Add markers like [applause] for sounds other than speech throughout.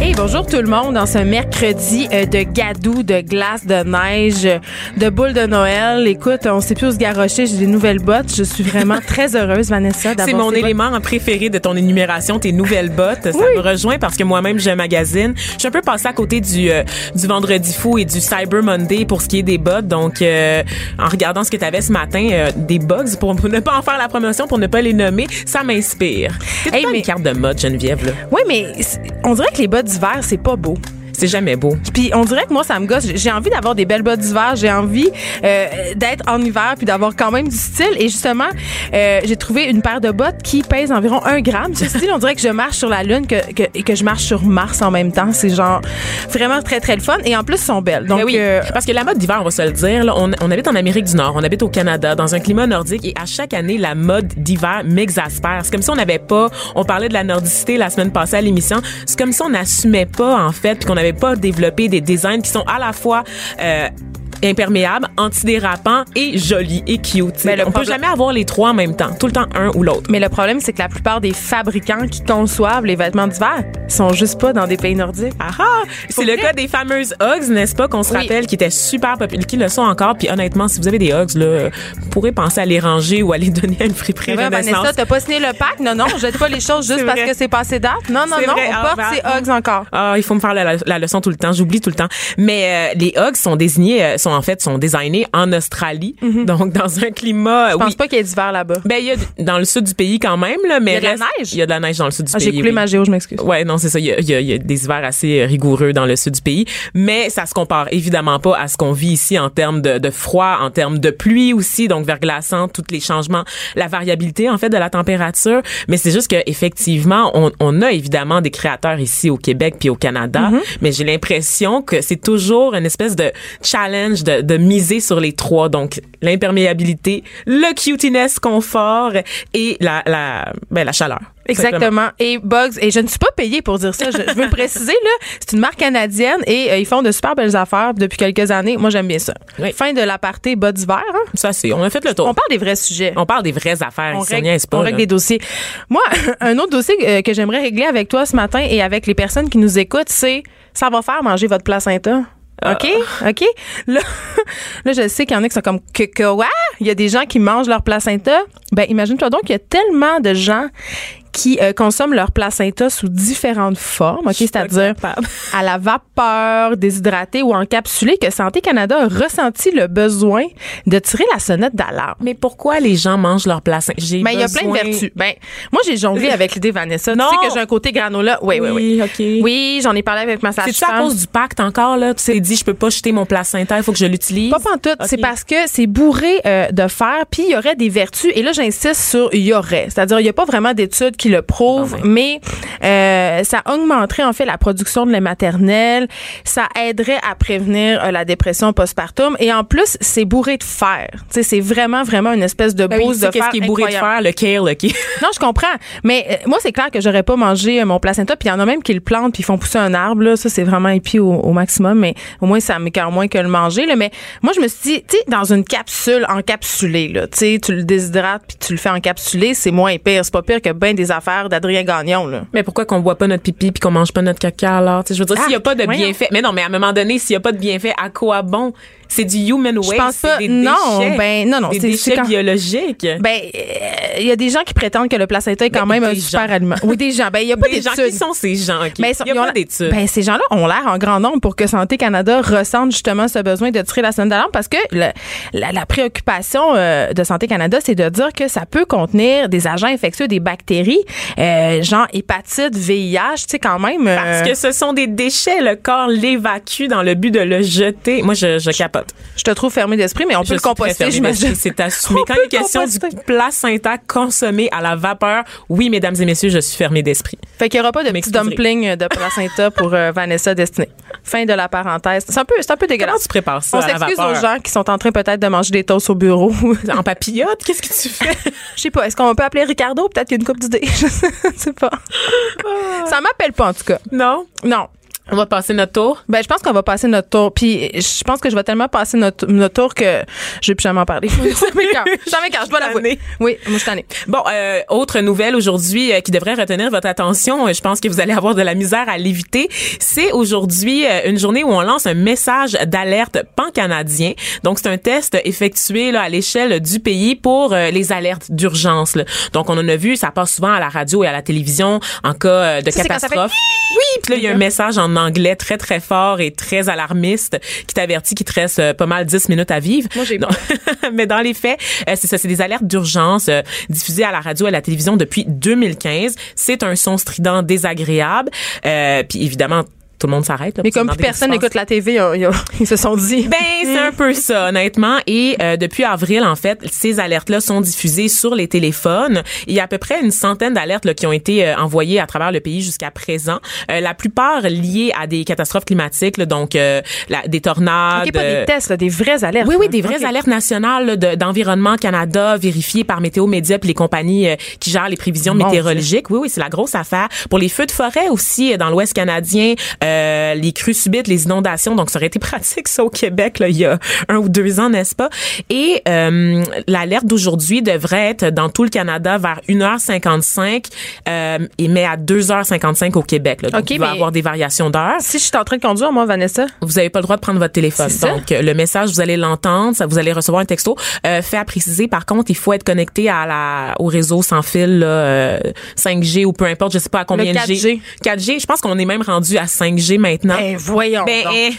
Hey, bonjour tout le monde dans ce mercredi euh, de gadou, de glace, de neige, de boules de Noël. Écoute, on sait plus où se garrocher, j'ai des nouvelles bottes. Je suis vraiment [laughs] très heureuse, Vanessa, d'avoir C'est mon ces bottes. élément préféré de ton énumération, tes nouvelles bottes. Ça me rejoint parce que moi-même, un magazine. Je suis un peu passée à côté du, euh, du Vendredi fou et du Cyber Monday pour ce qui est des bottes. Donc, euh, en regardant ce que tu avais ce matin, euh, des bugs, pour [laughs] ne pas en faire la promotion, pour ne pas les nommer, ça m'inspire. C'est Hey, pas mais- une carte de mode, Geneviève. là. Oui, mais on dirait que les bottes d'hiver, c'est pas beau. C'est jamais beau. Puis on dirait que moi, ça me gosse. J'ai envie d'avoir des belles bottes d'hiver. J'ai envie euh, d'être en hiver puis d'avoir quand même du style. Et justement, euh, j'ai trouvé une paire de bottes qui pèse environ un gramme. Ce style, on dirait que je marche sur la Lune que, que, et que je marche sur Mars en même temps. C'est genre vraiment très, très le fun. Et en plus, elles sont belles. Donc, Ben oui, euh, parce que la mode d'hiver, on va se le dire, là, on, on habite en Amérique du Nord, on habite au Canada, dans un climat nordique, et à chaque année, la mode d'hiver m'exaspère. C'est comme si on n'avait pas, on parlait de la nordicité la semaine passée à l'émission, c'est comme si on n'assumait pas, en fait, puis qu'on pas développé des designs qui sont à la fois... Euh, imperméables, antidérapants et jolis et cute. Mais le on peut problème- jamais avoir les trois en même temps, tout le temps un ou l'autre. mais le problème, c'est que la plupart des fabricants qui conçoivent les vêtements d'hiver sont juste pas dans des pays nordiques. Ah ah! C'est le vrai? cas des fameuses Hugs, n'est-ce pas, qu'on se Oui. rappelle, qui étaient super populaires, qui le sont encore. Puis honnêtement, si vous avez des Hugs, là, vous pourrez penser à les ranger ou à les [laughs] donner à une friperie Ouais, Renaissance. Vanessa, t'as pas signé le pack? Non, non, je jette pas les choses [laughs] juste parce vrai. que c'est passé date. Non, non, non, vrai. on Ah, porte ben, ces Hugs encore. Ah, il faut me faire la, la leçon tout le temps. J'oublie tout le temps. Mais euh, les Hugs sont désignés, euh, sont en fait sont designés en Australie, donc dans un climat. Mhm. Je pense oui. pas qu'il y ait d'hiver là-bas. Ben il y a dans le sud du pays quand même là, mais Il y a de la neige? Il y a de la neige dans le sud du Ah, pays. j'ai coulé oui. ma géo, je m'excuse. Ouais, non, c'est ça. Il y, a, il y a- il y a des hivers assez rigoureux dans le sud du pays, mais ça se compare évidemment pas à ce qu'on vit ici en termes de, de froid, en termes de pluie aussi, donc verglaçant, tous les changements, la variabilité en fait de la température. Mais c'est juste que effectivement, on, on a évidemment des créateurs ici au Québec puis au Canada, mais j'ai l'impression que c'est toujours une espèce de challenge de, de miser sur les trois, donc l'imperméabilité, le cutiness, confort et la la ben, la chaleur. Simplement. Exactement. Et Bugs, et je ne suis pas payée pour dire ça. Je, je veux le préciser, là. C'est une marque canadienne et euh, ils font de super belles affaires depuis quelques années. Moi, j'aime bien ça. Oui. Fin de l'aparté bas d'hiver. Hein? Ça c'est, on a fait le tour. On parle des vrais sujets. On parle des vraies affaires On pas, règle des dossiers. Moi, [laughs] un autre dossier euh, que j'aimerais régler avec toi ce matin et avec les personnes qui nous écoutent, c'est ça va faire manger votre placenta. OK? OK? [laughs] Là, je sais qu'il y en a qui sont comme que, que ouais, il y a des gens qui mangent leur placenta. Ben, imagine-toi donc qu'il y a tellement de gens qui euh, consomment leur placenta sous différentes formes, OK? C'est-à-dire [laughs] à la vapeur, déshydraté ou encapsulé, que Santé Canada a ressenti le besoin de tirer la sonnette d'alarme. Mais pourquoi les gens mangent leur placenta? J'ai Ben, il y a plein de vertus. Ben, moi, j'ai jonglé [laughs] avec l'idée, Vanessa. Non. Tu sais que j'ai un côté granola. Oui, oui, oui. Oui. Oui, j'en ai parlé avec ma C'est-tu sage-femme. à cause du pacte encore, là? Tu t'es dit, je peux pas jeter mon placenta, il faut que je l'utilise? Pas pantoute. OK. C'est parce que c'est bourré euh, de fer, puis il y aurait des vertus. Et là, j'insiste sur il y aurait. C'est-à-dire, il n'y a pas vraiment d'études qui le prouvent, Ah mais euh, ça augmenterait en fait la production de lait maternel. Ça aiderait à prévenir euh, la dépression postpartum. Et en plus, c'est bourré de fer. Tu sais, c'est vraiment, vraiment une espèce de Ben oui, tu sais de fer. qu'est-ce qui est bourré incroyable. de fer? Le kale, qui... [laughs] Non, je comprends. Mais euh, moi, c'est clair que j'aurais pas mangé euh, mon placenta. Puis il y en a même qui le plantent puis ils font pousser un arbre. Là. Ça, c'est vraiment épi au, au maximum. Mais au moins, ça m'écœure moins que le manger. Là. Mais moi, je me suis dit, tu sais, dans une capsule encapsulée, là, tu sais, tu le déshydrates puis tu le fais encapsuler, c'est moins pire. C'est pas pire que ben des d'Adrien Gagnon. Là. Mais pourquoi qu'on boit pas notre pipi puis qu'on mange pas notre caca, alors? Je veux dire, s'il y a Ah, pas de bienfait. Mais non, mais à un moment donné, s'il y a pas de bienfait, à quoi bon? C'est du human waste. Je pense pas. des Non, déchets. ben, non, non, Des c'est- c'est déchets quand- biologiques. Ben, il y a des gens qui prétendent que le placenta est quand Ben, même un des super gens. aliment. Oui, des gens. Ben, il y a pas des gens qui sont ces gens, OK? Ben, il y a pas d'études. Ben, ces gens-là ont l'air en grand nombre pour que Santé Canada ressente justement ce besoin de tirer la sonnette d'alarme parce que le- la, la préoccupation euh, de Santé Canada, c'est de dire que ça peut contenir des agents infectieux, des bactéries, euh, genre hépatite, VIH, tu sais, quand même. euh, Parce que ce sont des déchets, le corps l'évacue dans le but de le jeter. Moi, je, je capote. Capote. Je te trouve fermé d'esprit, mais on Je peut le composter, j'imagine. C'est assumé. [laughs] Quand il est question du composter. placenta consommé à la vapeur, oui, mesdames et messieurs, je suis fermée d'esprit. Fait qu'il n'y aura pas de petits M'excuserez. dumplings de placenta pour euh, Vanessa Destinée. Fin de la parenthèse. C'est un peu, c'est un peu Comment dégueulasse. tu prépares ça On s'excuse aux gens qui sont en train peut-être de manger des toasts au bureau. [laughs] En papillote, qu'est-ce que tu fais? [laughs] Je sais pas. Est-ce qu'on peut appeler Ricardo? Peut-être qu'il y a une coupe d'idées. Je sais pas. Ça m'appelle pas, en tout cas. non? Non. On va passer notre tour. Ben, je pense qu'on va passer notre tour. Puis, je pense que je vais tellement passer notre, notre tour que je vais plus jamais en parler. m'écoeure. [laughs] Ça m'écoeure, [laughs] je dois l'avouer. Oui, moi, je suis tannée. Bon, euh, autre nouvelle aujourd'hui euh, qui devrait retenir votre attention, euh, je pense que vous allez avoir de la misère à l'éviter, c'est aujourd'hui euh, une journée où on lance un message d'alerte pan-canadien. Donc, c'est un test effectué là, à l'échelle du pays pour euh, les alertes d'urgence. Donc, on en a vu, ça passe souvent à la radio et à la télévision en cas euh, de Ça, quand catastrophe. Oui, puis là, il y a un message en anglais très, très fort et très alarmiste qui t'avertit qu'il te reste euh, pas mal 10 minutes à vivre. Moi, j'ai. [laughs] Mais dans les faits, euh, c'est ça, c'est des alertes d'urgence euh, diffusées à la radio et à la télévision depuis 2015. C'est un son strident désagréable. Euh, puis évidemment, tout le monde s'arrête. Mais comme plus personne n'écoute la TV, [laughs] ils, se sont dit. ben, c'est un peu ça, honnêtement. Et euh, depuis avril, en fait, ces alertes-là sont diffusées sur les téléphones. Il y a à peu près une centaine d'alertes qui ont été euh, envoyées à travers le pays jusqu'à présent. Euh, la plupart liées à des catastrophes climatiques, là, donc euh, la- des tornades. OK, pas euh, des tests, là, des vraies alertes. oui, oui, des vraies alertes nationales de- d'environnement Canada vérifiées par Météo Média puis les compagnies euh, qui gèrent les prévisions Mon météorologiques. Oui, oui, c'est la grosse affaire. Pour les feux de forêt aussi euh, dans l'Ouest canadien, euh, les crues subites, les inondations. Donc, ça aurait été [laughs] pratique ça au Québec là, il y a un ou deux ans, n'est-ce pas? Et euh, l'alerte d'aujourd'hui devrait être dans tout le Canada vers 1h55 euh, et mais à 2h55 au Québec. Là. Donc, il va y avoir des variations d'heures. Si je suis en train de conduire, moi, Vanessa, Vous n'avez pas le droit de prendre votre téléphone. Donc, euh, le message, vous allez l'entendre, vous allez recevoir un texto. Euh, fait à préciser, par contre, il faut être connecté à la, au réseau sans fil, là, euh, 5G ou peu importe, je sais pas à combien Le de G. 4G, je pense qu'on est même rendu à 5G maintenant. ben, voyons. Ben, donc. eh.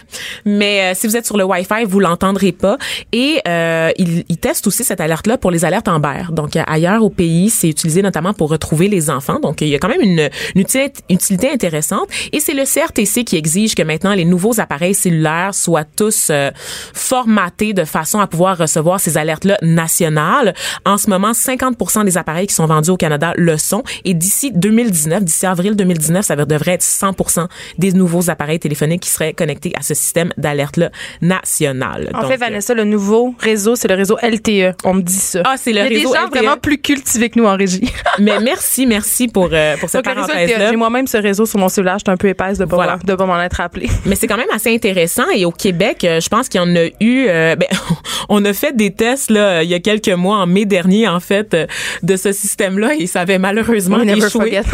mais euh, si vous êtes sur le Wi-Fi, vous l'entendrez pas. Et euh, il, il teste aussi cette alerte-là pour les alertes Amber. Donc euh, ailleurs au pays, c'est utilisé notamment pour retrouver les enfants. Donc il y a quand même une, utilité intéressante. Et c'est le CRTC qui exige que maintenant les nouveaux appareils cellulaires soient tous euh, formatés de façon à pouvoir recevoir ces alertes-là nationales. En ce moment, 50% des appareils qui sont vendus au Canada le sont. Et d'ici 2019, d'ici avril 2019, ça devrait être 100% des nouveaux appareils téléphoniques qui seraient connectés à ce système d'alerte-là national. En Donc, fait, Vanessa, le nouveau réseau, c'est le réseau LTE. On me dit ça. Ah, c'est le Il y a réseau des gens LTE. vraiment plus cultivés que nous en régie. [laughs] Mais merci, merci pour, euh, pour cette réseau parenthèse-là. LTE, j'ai moi-même ce réseau sur mon cellulaire. Je un peu épaisse de Voilà. de pas m'en être appelé. Mais c'est quand même assez intéressant. Et au Québec, euh, je pense qu'il y en a eu. euh, ben, [laughs] on a fait des tests là il y a quelques mois, en mai dernier, en fait, de ce système-là, et ça avait malheureusement échoué. [laughs]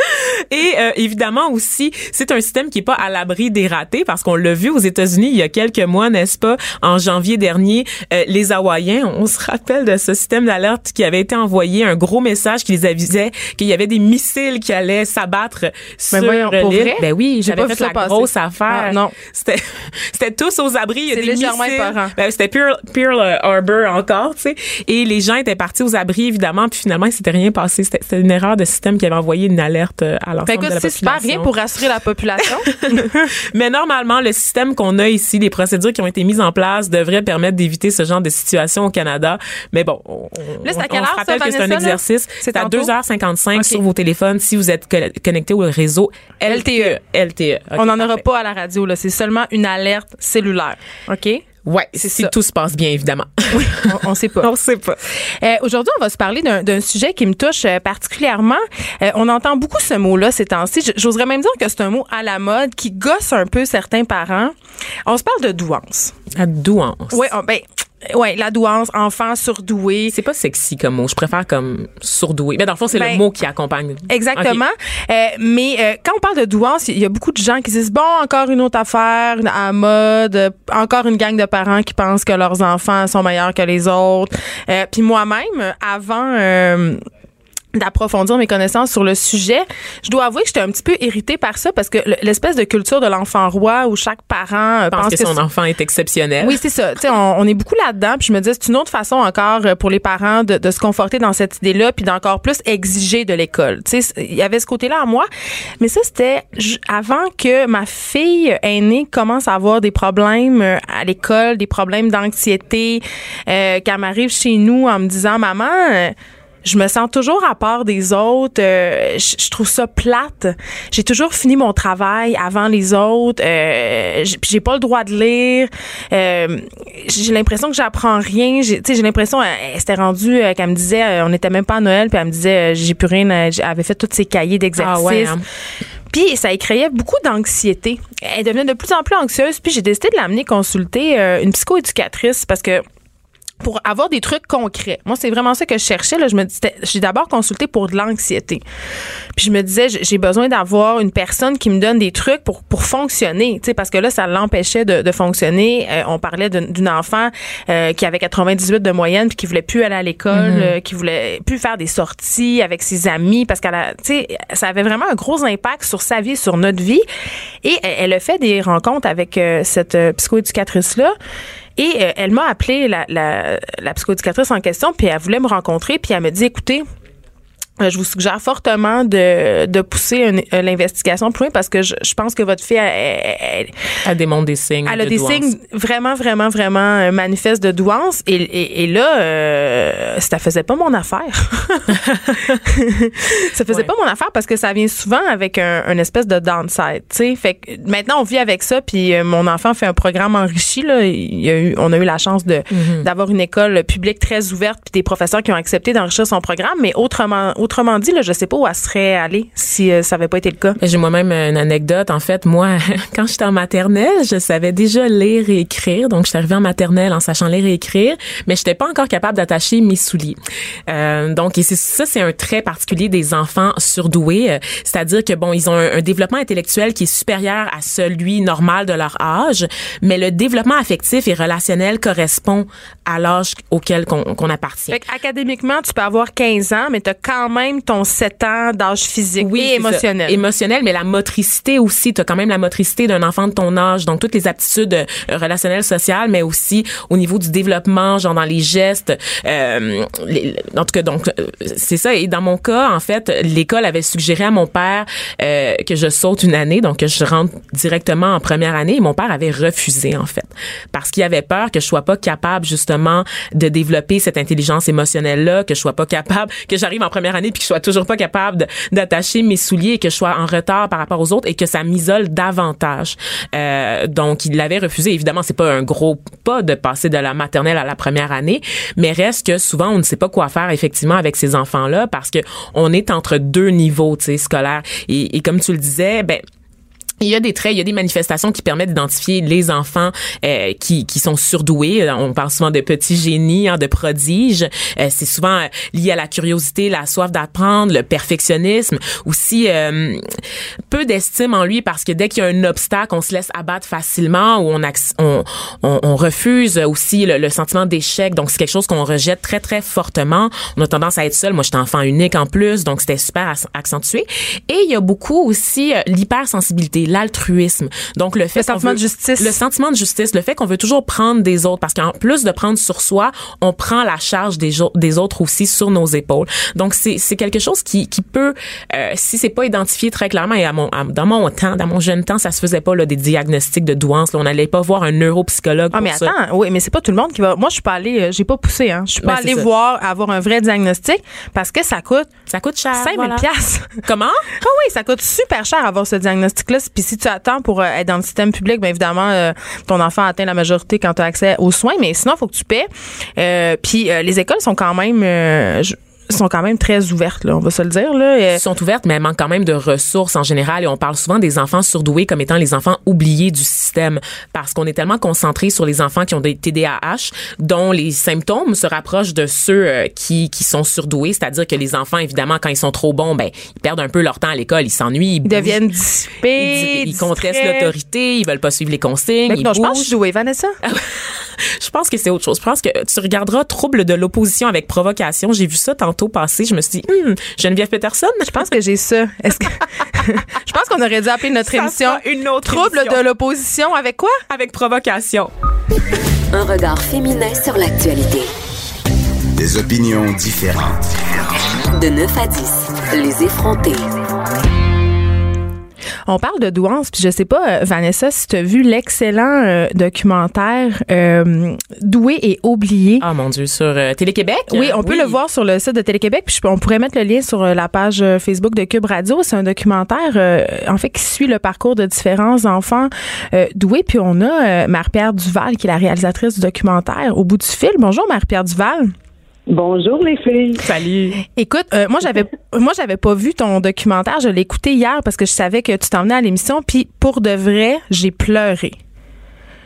[laughs] Et euh, évidemment aussi, c'est un système qui est pas à l'abri des ratés parce qu'on l'a vu aux États-Unis il y a quelques mois, n'est-ce pas, en janvier dernier, euh, les Hawaïens, on se rappelle de ce système d'alerte qui avait été envoyé, un gros message qui les avisait qu'il y avait des missiles qui allaient s'abattre sur voyons, pour l'île. Ben oui, j'avais fait la passer. grosse affaire. Ah, non. C'était [laughs] c'était tous aux abris, il y a C'est des légèrement missiles. Ben, c'était Pearl, Pearl Harbor encore, tu sais. Et les gens étaient partis aux abris évidemment, puis finalement il s'était rien passé. C'était c'était une erreur de système qui avait envoyé une alerte euh, à Fait l'ensemble de la super rien pour rassurer la population. [laughs] [laughs] Mais normalement, le système qu'on a ici, les procédures qui ont été mises en place devraient permettre d'éviter ce genre de situation au Canada. Mais bon, on, on- Là, c'est à on se heure, ça, rappelle que c'est un exercice. C'est à tantôt? 2h55 Ok. sur vos téléphones si vous êtes co- connecté au réseau LTE. LTE. Ok, On n'en aura pas à la radio. là. C'est seulement une alerte cellulaire. OK? Ouais, C'est si ça. tout se passe bien, évidemment. [laughs] On, on sait pas. [laughs] on sait pas. Euh, Aujourd'hui, on va se parler d'un d'un sujet qui me touche euh, particulièrement. Euh, on entend beaucoup ce mot-là ces temps-ci. J'oserais même dire que c'est un mot à la mode qui gosse un peu certains parents. On se parle de douance. À douance. Oui, ben, ouais, la douance, enfant surdoué. C'est pas sexy comme mot. Je préfère comme sourdoué. Mais dans le fond, c'est Ben, le mot qui accompagne. Exactement. Euh, mais euh, quand on parle de douance, il y a beaucoup de gens qui disent bon, encore une autre affaire à mode, euh, encore une gang de parents qui pensent que leurs enfants sont meilleurs que les autres. Euh, Puis moi-même, avant. Euh, d'approfondir mes connaissances sur le sujet. Je dois avouer que j'étais un petit peu irritée par ça parce que l'espèce de culture de l'enfant roi où chaque parent pense, pense que, son enfant est exceptionnel. Oui, c'est ça. Tu sais, on, on, est beaucoup là-dedans. Puis je me dis, c'est une autre façon encore pour les parents de, de se conforter dans cette idée-là, puis d'encore plus exiger de l'école. Tu sais, il y avait ce côté-là en moi, mais ça c'était avant que ma fille aînée commence à avoir des problèmes euh, à l'école, des problèmes d'anxiété, euh, qu'elle m'arrive chez nous en me disant, maman. Euh, je me sens toujours à part des autres. Euh, je, trouve ça plate. J'ai toujours fini mon travail avant les autres. Euh, j'ai pas le droit de lire. Euh, j'ai l'impression que j'apprends rien. J'ai, j'ai l'impression, elle, s'était rendue qu'elle me disait, on n'était même pas à Noël, puis elle me disait, j'ai plus rien. Elle avait fait tous ses cahiers d'exercices. Ah ouais, hein. Puis ça créait beaucoup d'anxiété. Elle devenait de plus en plus anxieuse. Puis j'ai décidé de l'amener consulter une psychoéducatrice parce que pour avoir des trucs concrets. Moi, c'est vraiment ça que je cherchais. Là. Je me disais, j'ai d'abord consulté pour de l'anxiété. Puis je me disais, j'ai besoin d'avoir une personne qui me donne des trucs pour pour fonctionner, tu sais, parce que là, ça l'empêchait de, de, fonctionner. Euh, on parlait d'une enfant euh, qui avait 98 de moyenne puis qui voulait plus aller à l'école, mm-hmm. euh, qui voulait plus faire des sorties avec ses amis parce qu'elle a, tu sais, ça avait vraiment un gros impact sur sa vie, sur notre vie. Et elle, elle a fait des rencontres avec cette psychoéducatrice là. Et euh, elle m'a appelé la, la, la psychoéducatrice en question, puis elle voulait me rencontrer, puis elle me dit, écoutez, je vous suggère fortement de, de pousser euh, l'investigation plus loin parce que je, je, pense que votre fille elle, elle, démontre des signes. Elle a des signes vraiment, vraiment, vraiment euh, manifestes de douance. Et, et, et là, euh, ça faisait pas mon affaire. [laughs] ça faisait pas mon affaire parce que ça vient souvent avec un, un espèce de downside. sais Fait que maintenant, on vit avec ça. Puis mon enfant fait un programme enrichi. Là. Il y a eu, on a eu la chance de mm-hmm. d'avoir une école publique très ouverte puis des professeurs qui ont accepté d'enrichir son programme. Mais autrement, autrement autrement dit, là, je sais pas où elle serait allée si euh, ça avait pas été le cas. J'ai moi-même une anecdote. En fait, moi, [laughs] quand j'étais en maternelle, je savais déjà lire et écrire. Donc, je suis arrivée en maternelle en sachant lire et écrire, mais je n'étais pas encore capable d'attacher mes souliers. Euh, donc, et ça, c'est un trait particulier des enfants surdoués. Euh, c'est-à-dire que, bon, ils ont un, développement intellectuel qui est supérieur à celui normal de leur âge, mais le développement affectif et relationnel correspond à l'âge auquel qu'on appartient. Fait académiquement, tu peux avoir 15 ans, mais tu as quand même même ton 7 ans d'âge physique oui, et émotionnel. Émotionnel, mais la motricité aussi. Tu as quand même la motricité d'un enfant de ton âge. Donc, toutes les aptitudes euh, relationnelles, sociales, mais aussi au niveau du développement, genre dans les gestes. Euh, en tout cas, donc, euh, c'est ça. Et dans mon cas, en fait, l'école avait suggéré à mon père euh, que je saute une année, donc que je rentre directement en première année. Et mon père avait refusé, en fait, parce qu'il avait peur que je sois pas capable, justement, de développer cette intelligence émotionnelle-là, que je sois pas capable, que j'arrive en première année puis que je sois toujours pas capable d'attacher mes souliers et que je sois en retard par rapport aux autres et que ça m'isole davantage. Euh, donc, il l'avait refusé. Évidemment, c'est pas un gros pas de passer de la maternelle à la première année, mais reste que souvent, on ne sait pas quoi faire effectivement avec ces enfants-là parce que on est entre deux niveaux, tu sais, scolaires. Et, et comme tu le disais, ben il y a des traits, il y a des manifestations qui permettent d'identifier les enfants euh, qui, qui sont surdoués. Euh, on parle souvent de petits génies, hein, de prodiges. Euh, c'est souvent lié à la curiosité, la soif d'apprendre, le perfectionnisme. Aussi, peu d'estime en lui parce que dès qu'il y a un obstacle, on se laisse abattre facilement ou on, on, on, refuse aussi le, sentiment d'échec. Donc, c'est quelque chose qu'on rejette très, très fortement. On a tendance à être seul. Moi, j'étais enfant unique en plus, donc c'était super accentué. Et il y a beaucoup aussi l'hypersensibilité l'altruisme. Donc le fait le sentiment de justice, le sentiment de justice, le fait qu'on veut toujours prendre des autres parce qu'en plus de prendre sur soi, on prend la charge des, des autres aussi sur nos épaules. Donc c'est c'est quelque chose qui qui peut euh, si c'est pas identifié très clairement et à mon dans mon temps, dans mon jeune temps, ça se faisait pas là des diagnostics de douance, là, on n'allait pas voir un neuropsychologue Ah mais attends, oui, mais c'est pas tout le monde qui va Moi je suis pas allée euh, j'ai pas poussé hein. Je suis pas ben, allée voir avoir un vrai diagnostic parce que ça coûte ça coûte cher 5000 voilà. Comment? [laughs] Ah oui, ça coûte super cher avoir ce diagnostic là si tu attends pour euh, être dans le système public, bien évidemment, euh, ton enfant atteint la majorité quand tu as accès aux soins, mais sinon, il faut que tu paies. Euh, puis les écoles sont quand même sont quand même très ouvertes, là, on va se le dire. Là. Elles sont ouvertes, mais elles manquent quand même de ressources en général. Et on parle souvent des enfants surdoués comme étant les enfants oubliés du système parce qu'on est tellement concentré sur les enfants qui ont des TDAH dont les symptômes se rapprochent de ceux euh, qui, qui sont surdoués. C'est-à-dire que les enfants, évidemment, quand ils sont trop bons, ben, ils perdent un peu leur temps à l'école, ils s'ennuient. Ils, deviennent dissipés. Ils, ils contestent l'autorité, ils veulent pas suivre les consignes. Mais non, je pense que je suis douée, Vanessa? [laughs] je pense que c'est autre chose. Je pense que tu regarderas Trouble de l'opposition avec provocation. J'ai vu ça tantôt passer. Je me suis dit, hum, Geneviève Peterson? Je pense que j'ai ça. Est-ce que [laughs] je pense qu'on aurait dû appeler notre émission une autre Trouble émission. de l'opposition avec quoi? Avec provocation. Un regard féminin sur l'actualité. Des opinions différentes. De 9 à 10, les effrontés. On parle de douance, puis je sais pas, euh, Vanessa, si tu as vu l'excellent euh, documentaire euh, Doué et oublié. Ah mon Dieu, sur euh, Télé-Québec? Oui, on peut le voir sur le site de Télé-Québec, puis on pourrait mettre le lien sur la page Facebook de Cube Radio. C'est un documentaire, en fait, qui suit le parcours de différents enfants doués. Puis on a Marie-Pierre Duval, qui est la réalisatrice du documentaire, au bout du fil. Bonjour, Marie-Pierre Duval. Bonjour les filles. Salut. Écoute, euh, moi j'avais [laughs] moi j'avais pas vu ton documentaire, je l'ai écouté hier parce que je savais que tu t'en venais à l'émission puis pour de vrai, j'ai pleuré.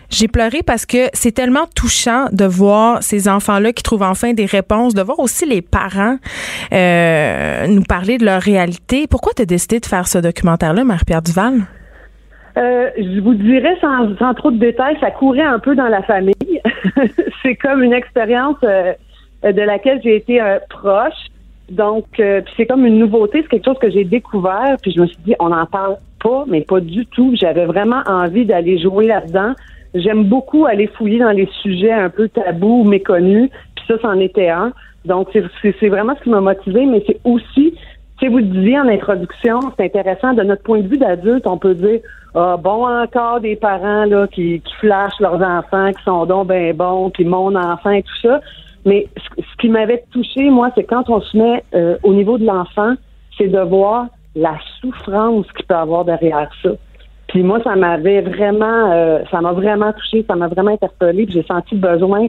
J'ai pleuré parce que c'est tellement touchant de voir ces enfants-là qui trouvent enfin des réponses, de voir aussi les parents euh, nous parler de leur réalité. Pourquoi tu as décidé de faire ce documentaire-là, Marie-Pierre Duval? Euh, je vous dirais sans, sans trop de détails, ça courait un peu dans la famille. [laughs] c'est comme une expérience euh, de laquelle j'ai été euh, proche. Donc, euh, c'est comme une nouveauté, c'est quelque chose que j'ai découvert. Puis je me suis dit, on n'en parle pas, mais pas du tout. J'avais vraiment envie d'aller jouer là-dedans. J'aime beaucoup aller fouiller dans les sujets un peu tabous ou méconnus. Puis ça, c'en était un. Donc, c'est- vraiment ce qui m'a motivé, mais c'est aussi sais, vous le disiez en introduction, c'est intéressant, de notre point de vue d'adulte, on peut dire Ah bon, encore des parents là qui, qui flashent leurs enfants, qui sont donc ben bons, puis mon enfant et tout ça. Mais ce, qui m'avait touché, moi, c'est quand on se met euh, au niveau de l'enfant, c'est de voir la souffrance qu'il peut avoir derrière ça. Puis moi, ça m'avait vraiment, euh, ça m'a vraiment touché, ça m'a vraiment interpellé. Puis j'ai senti le besoin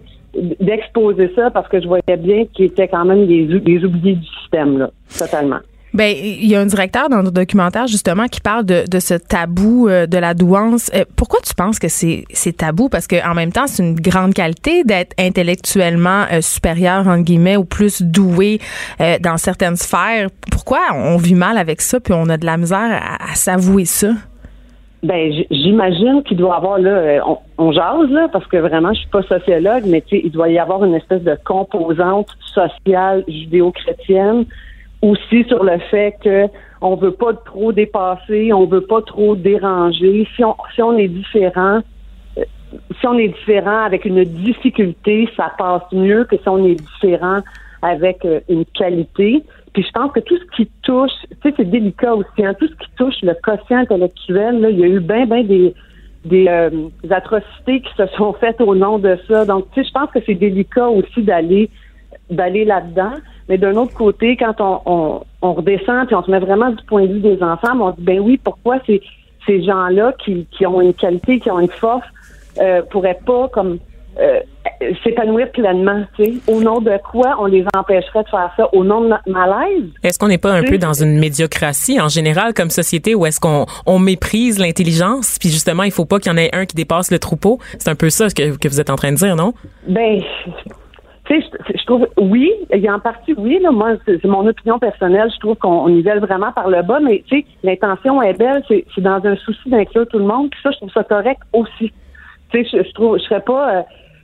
d'exposer ça parce que je voyais bien qu'il était quand même des oubliés du système là, totalement. Ben, il y a un directeur dans notre documentaire justement qui parle de, de ce tabou euh, de la douance. Euh, pourquoi tu penses que c'est tabou? Parce que en même temps, c'est une grande qualité d'être intellectuellement euh, supérieur entre guillemets ou plus doué euh, dans certaines sphères. Pourquoi on vit mal avec ça puis on a de la misère à, à s'avouer ça? Ben, j'imagine qu'il doit y avoir là, euh, on, on jase là, parce que vraiment, je suis pas sociologue, mais tu sais, il doit y avoir une espèce de composante sociale judéo-chrétienne aussi sur le fait que on veut pas trop dépasser, on veut pas trop déranger. Si on si on est différent, euh, si on est différent avec une difficulté, ça passe mieux que si on est différent avec euh, une qualité. Puis je pense que tout ce qui touche, tu sais, c'est délicat aussi, hein, tout ce qui touche le quotient intellectuel, là, il y a eu bien, bien des, des, euh, des atrocités qui se sont faites au nom de ça. Donc, tu sais, je pense que c'est délicat aussi d'aller d'aller là-dedans. Mais d'un autre côté, quand on, on, on redescend puis on se met vraiment du point de vue des enfants, on se dit ben oui, pourquoi ces, ces gens-là qui, qui ont une qualité, qui ont une force, euh, pourraient pas comme euh, s'épanouir pleinement, tu sais? Au nom de quoi on les empêcherait de faire ça? Au nom de notre malaise? Est-ce qu'on n'est pas un peu dans une médiocratie en général comme société où est-ce qu'on on méprise l'intelligence puis justement il faut pas qu'il y en ait un qui dépasse le troupeau? C'est un peu ça que, que vous êtes en train de dire, non? Ben, tu sais, je, je trouve, oui, il y a en partie, oui, là, moi, c'est mon opinion personnelle, je trouve qu'on on nivelle vraiment par le bas, mais tu sais, l'intention est belle, c'est dans un souci d'inclure tout le monde, puis ça, je trouve ça correct aussi. Tu sais, je, je trouve, je serais pas euh,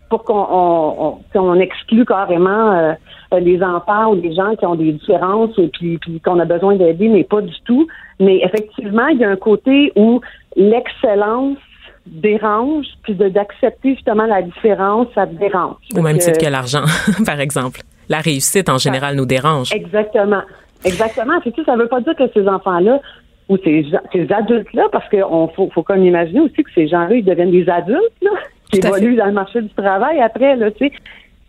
pour qu'on on, on, exclue carrément euh, les enfants ou les gens qui ont des différences et puis, puis qu'on a besoin d'aider, mais pas du tout. Mais effectivement, il y a un côté où l'excellence dérange, puis de d'accepter justement la différence, ça te dérange. Au même titre que l'argent, [laughs] par exemple. La réussite en général nous dérange. Exactement. Exactement. Puis, ça veut pas dire que ces enfants-là ou ces, ces adultes-là, parce qu'on faut, faut comme imaginer aussi que ces gens-là, ils deviennent des adultes, là, qui évoluent dans le marché du travail après, là, tu sais.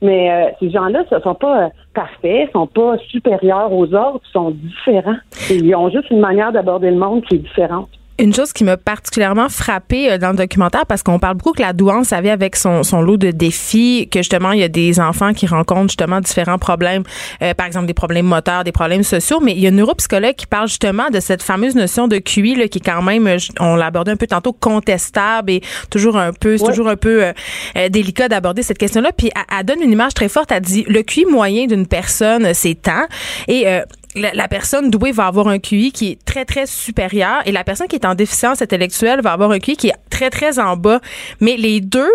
Mais euh, ces gens-là, ne sont pas euh, parfaits, sont pas supérieurs aux autres, sont différents. Et ils ont juste une manière d'aborder le monde qui est différente. Une chose qui m'a particulièrement frappée euh, dans le documentaire, parce qu'on parle beaucoup que la douance, ça vient avec son, son lot de défis, que justement, il y a des enfants qui rencontrent justement différents problèmes, euh, par exemple des problèmes moteurs, des problèmes sociaux, mais il y a un neuropsychologue qui parle justement de cette fameuse notion de QI, là, qui est quand même, euh, on l'a abordé un peu tantôt, contestable et toujours un peu, c'est Ouais. toujours un peu euh, euh, délicat d'aborder cette question-là. Puis elle, elle donne une image très forte, elle dit, le QI moyen d'une personne, c'est tant, et euh, la, la personne douée va avoir un QI qui est très, très supérieur et la personne qui est en déficience intellectuelle va avoir un QI qui est très très, en bas. Mais les deux,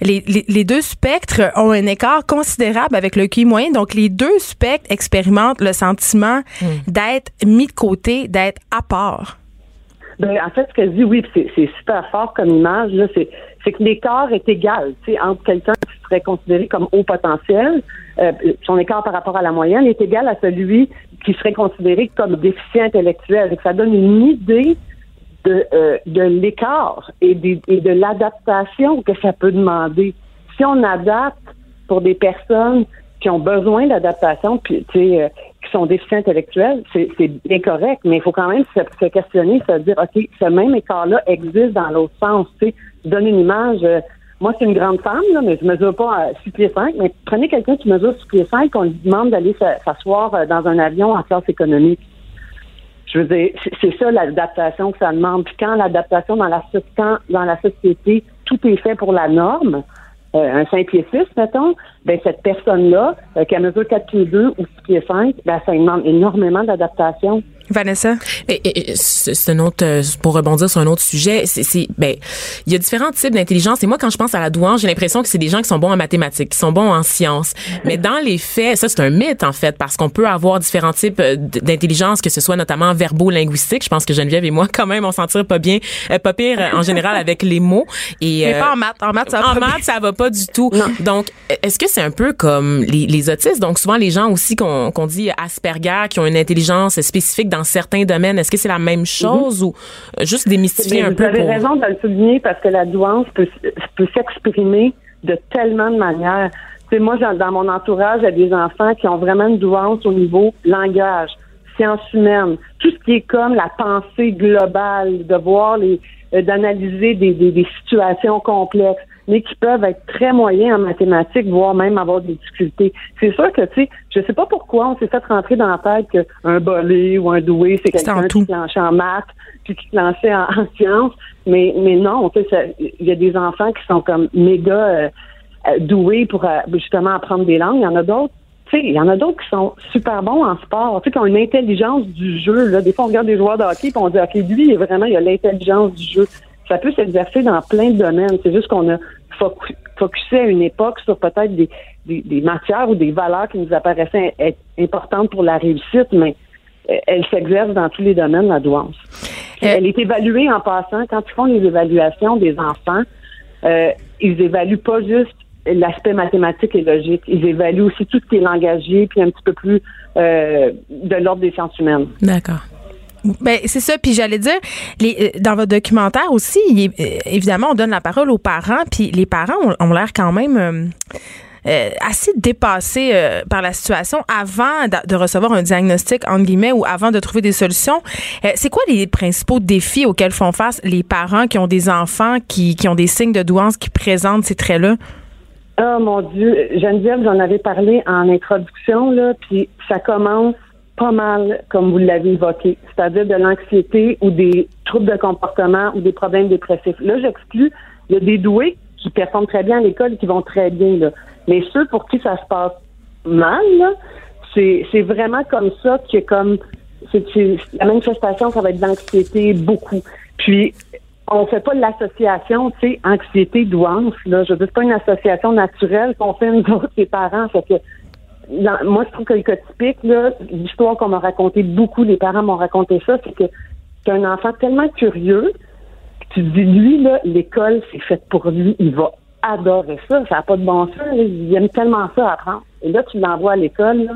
les, les, deux spectres ont un écart considérable avec le QI moyen. Donc, les deux spectres expérimentent le sentiment hmm. d'être mis de côté, d'être à part. Ben, en fait, ce que je dis, oui, c'est super fort comme image, c'est que l'écart est égal entre quelqu'un qui serait considéré comme haut potentiel, euh, son écart par rapport à la moyenne est égal à celui qui serait considéré comme déficient intellectuel. ça donne une idée de, euh, de l'écart et, de l'adaptation que ça peut demander. Si on adapte pour des personnes qui ont besoin d'adaptation, puis euh, qui sont déficients intellectuels, c'est bien correct, mais il faut quand même se, questionner, se dire, OK, ce même écart-là existe dans l'autre sens. Tu donne une image. Euh, moi, c'est une grande femme, mais je mesure pas à 6 pieds 5, mais prenez quelqu'un qui mesure 6 pieds 5, qu'on lui demande d'aller s'asseoir euh, dans un avion en classe économique. Je veux dire, c'est ça l'adaptation que ça demande. Puis quand l'adaptation dans la, dans la société, tout est fait pour la norme, euh, un 5 pieds 6, mettons, ben cette personne-là, euh, qui a mesure 4 pieds 2 ou 6 pieds 5, ben ça demande énormément d'adaptation. Vanessa? C'est un autre, euh, pour rebondir sur un autre sujet, c'est, ben, il y a différents types d'intelligence. Et moi, quand je pense à la douance, j'ai l'impression que c'est des gens qui sont bons en mathématiques, qui sont bons en sciences. Mais dans les faits, ça, c'est un mythe, en fait, parce qu'on peut avoir différents types euh, d'intelligence, que ce soit notamment verbo-linguistique. Je pense que Geneviève et moi, quand même, on s'en tire pas bien, euh, pas pire en général avec les mots. Et, Mais pas en maths. En maths, ça va En maths, ça va pas du tout. Donc, est-ce que c'est un peu comme les, les autistes? Donc, souvent, les gens aussi qu'on dit Asperger, qui ont une intelligence spécifique dans certains domaines. Est-ce que c'est la même mhm. chose ou euh, juste démystifier un peu? Vous avez raison de le souligner parce que la douance peut, peut s'exprimer de tellement de manières. C'est moi, dans mon entourage, il y a des enfants qui ont vraiment une douance au niveau langage, sciences humaines, tout ce qui est comme la pensée globale, de voir les, euh, d'analyser des, des, situations complexes mais qui peuvent être très moyens en mathématiques, voire même avoir des difficultés. C'est sûr que, tu sais, je sais pas pourquoi on s'est fait rentrer dans la tête qu'un bolé ou un doué, c'est quelqu'un qui planchait en maths, puis qui planchait en, [laughs] en sciences, mais, mais non, tu sais, il y a des enfants qui sont comme méga euh, euh, doués pour euh, justement apprendre des langues. Il y en a d'autres il y en a d'autres qui sont super bons en sport, tu sais, qui ont une intelligence du jeu. Là. Des fois, on regarde des joueurs de hockey et on dit, OK, lui, il est vraiment, il a l'intelligence du jeu ça peut s'exercer dans plein de domaines. C'est juste qu'on a focusé à une époque sur peut-être des, des, matières ou des valeurs qui nous apparaissaient être importantes pour la réussite, mais euh, elle s'exerce dans tous les domaines, la douance. Euh, elle est évaluée en passant. Quand ils font les évaluations des enfants, euh, ils évaluent pas juste l'aspect mathématique et logique. Ils évaluent aussi tout ce qui est langagier, puis un petit peu plus de l'ordre des sciences humaines. D'accord. Ben c'est ça. Puis j'allais dire, les, euh, dans votre documentaire aussi, euh, évidemment, on donne la parole aux parents. Puis les parents ont, l'air quand même euh, assez dépassés par la situation avant de, recevoir un diagnostic entre guillemets ou avant de trouver des solutions. c'est quoi les principaux défis auxquels font face les parents qui ont des enfants qui, ont des signes de douance qui présentent ces traits-là? Oh mon Dieu, Geneviève, j'en avais parlé en introduction là, puis ça commence pas mal, comme vous l'avez évoqué, c'est-à-dire de l'anxiété ou des troubles de comportement ou des problèmes dépressifs. Là, j'exclus, il y des doués qui performent très bien à l'école, qui vont très bien, là. Mais ceux pour qui ça se passe mal, c'est, c'est vraiment comme ça que comme c'est, la manifestation, ça va être de l'anxiété beaucoup. Puis on fait pas l'association, tu sais, anxiété, douance, là. Je veux dire, pas une association naturelle qu'on fait nous autres, les parents. Fait que moi, je trouve que le cas typique, l'histoire qu'on m'a raconté beaucoup, les parents m'ont raconté ça, c'est que c'est un enfant tellement curieux que tu te dis, lui, là, l'école, c'est fait pour lui, il va adorer ça, ça n'a pas de bon sens, il aime tellement ça apprendre. Et là, tu l'envoies à l'école,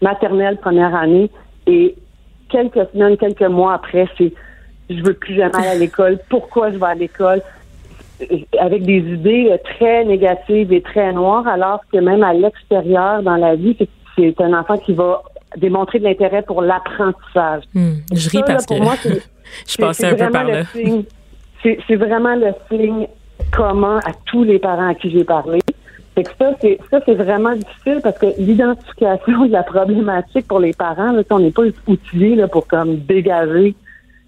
maternelle, première année, et quelques semaines, quelques mois après, c'est je veux plus jamais aller à l'école, pourquoi je vais à l'école? Avec des idées très négatives et très noires, alors que même à l'extérieur, dans la vie, c'est un enfant qui va démontrer de l'intérêt pour l'apprentissage. Hmm, je ris parce que moi, [laughs] je passais un peu par là. C'est vraiment le signe commun à tous les parents à qui j'ai parlé. C'est que ça, c'est ça, c'est vraiment difficile parce que l'identification [laughs] de la problématique pour les parents, là, on n'est pas outillé là, pour comme dégager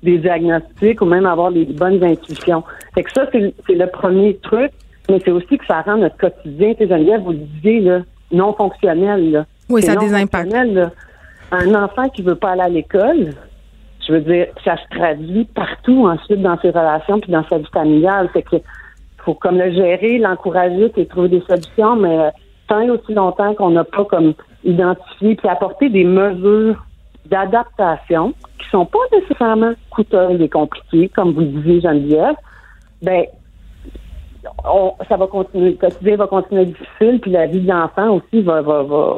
des diagnostics ou même avoir les bonnes intuitions. Fait que ça, c'est le premier truc, mais c'est aussi que ça rend notre quotidien, tu Geneviève, vous le disiez, là, non fonctionnel. Là. Oui, ça a des impacts. Un enfant qui veut pas aller à l'école, je veux dire, ça se traduit partout ensuite dans ses relations puis dans sa vie familiale. Fait que faut comme le gérer, l'encourager et trouver des solutions, mais euh, tant et aussi longtemps qu'on n'a pas comme identifié puis apporté des mesures d'adaptation qui sont pas nécessairement coûteuses et compliquées, comme vous le disiez, Geneviève, ben on, ça va continuer, le quotidien va continuer difficile, puis la vie de l'enfant aussi va, va, va,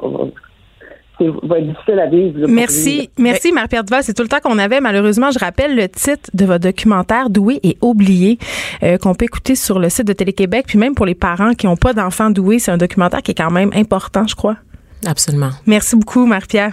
va être difficile à vivre. là. Merci, merci Marie-Pierre Duval. C'est tout le temps qu'on avait. Malheureusement, je rappelle le titre de votre documentaire Doué et oublié euh, qu'on peut écouter sur le site de Télé-Québec. Puis même pour les parents qui n'ont pas d'enfants doués, c'est un documentaire qui est quand même important, je crois. Absolument. Merci beaucoup, Marie-Pierre.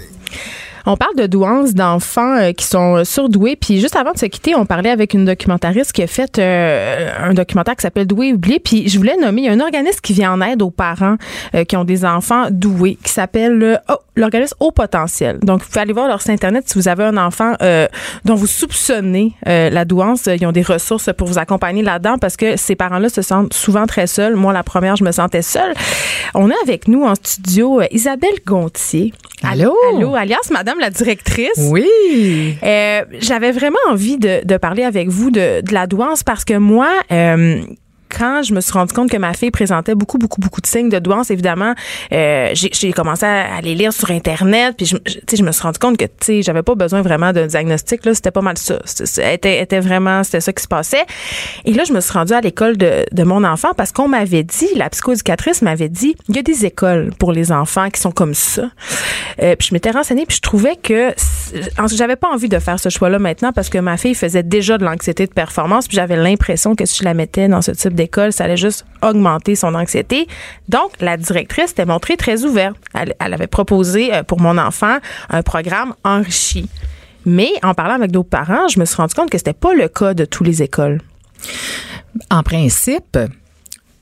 On parle de douance d'enfants euh, qui sont euh, surdoués. Puis juste avant de se quitter, on parlait avec une documentariste qui a fait euh, un documentaire qui s'appelle Doué oublié. Puis je voulais nommer, il y a un organisme qui vient en aide aux parents euh, qui ont des enfants doués qui s'appelle oh, l'organisme Haut Potentiel. Donc, vous pouvez aller voir leur site Internet si vous avez un enfant dont vous soupçonnez la douance. Ils ont des ressources pour vous accompagner là-dedans parce que ces parents-là se sentent souvent très seuls. Moi, la première, je me sentais seule. On a avec nous en studio Isabelle Gontier. Allô? Allô, alias Madame la directrice. Oui. Euh, J'avais vraiment envie de, de parler avec vous de, de la douance parce que moi, euh, quand je me suis rendu compte que ma fille présentait beaucoup, beaucoup, beaucoup de signes de douance, évidemment, euh, j'ai commencé à, les lire sur Internet, puis je, me suis rendu compte que, tu sais, j'avais pas besoin vraiment d'un diagnostic, là, c'était pas mal ça. C'était- C'était était, était vraiment, c'était ça qui se passait. Et là, je me suis rendue à l'école de, de mon enfant parce qu'on m'avait dit, la psychoéducatrice m'avait dit, il y a des écoles pour les enfants qui sont comme ça. Euh, puis je m'étais renseignée, puis je trouvais que j'avais pas envie de faire ce choix-là maintenant parce que ma fille faisait déjà de l'anxiété de performance, puis j'avais l'impression que si je la mettais dans ce type d'école, ça allait juste augmenter son anxiété. Donc, la directrice s'était montrée très ouverte. Elle, elle avait proposé euh, pour mon enfant un programme enrichi. Mais en parlant avec d'autres parents, je me suis rendu compte que c'était pas le cas de toutes les écoles. En principe,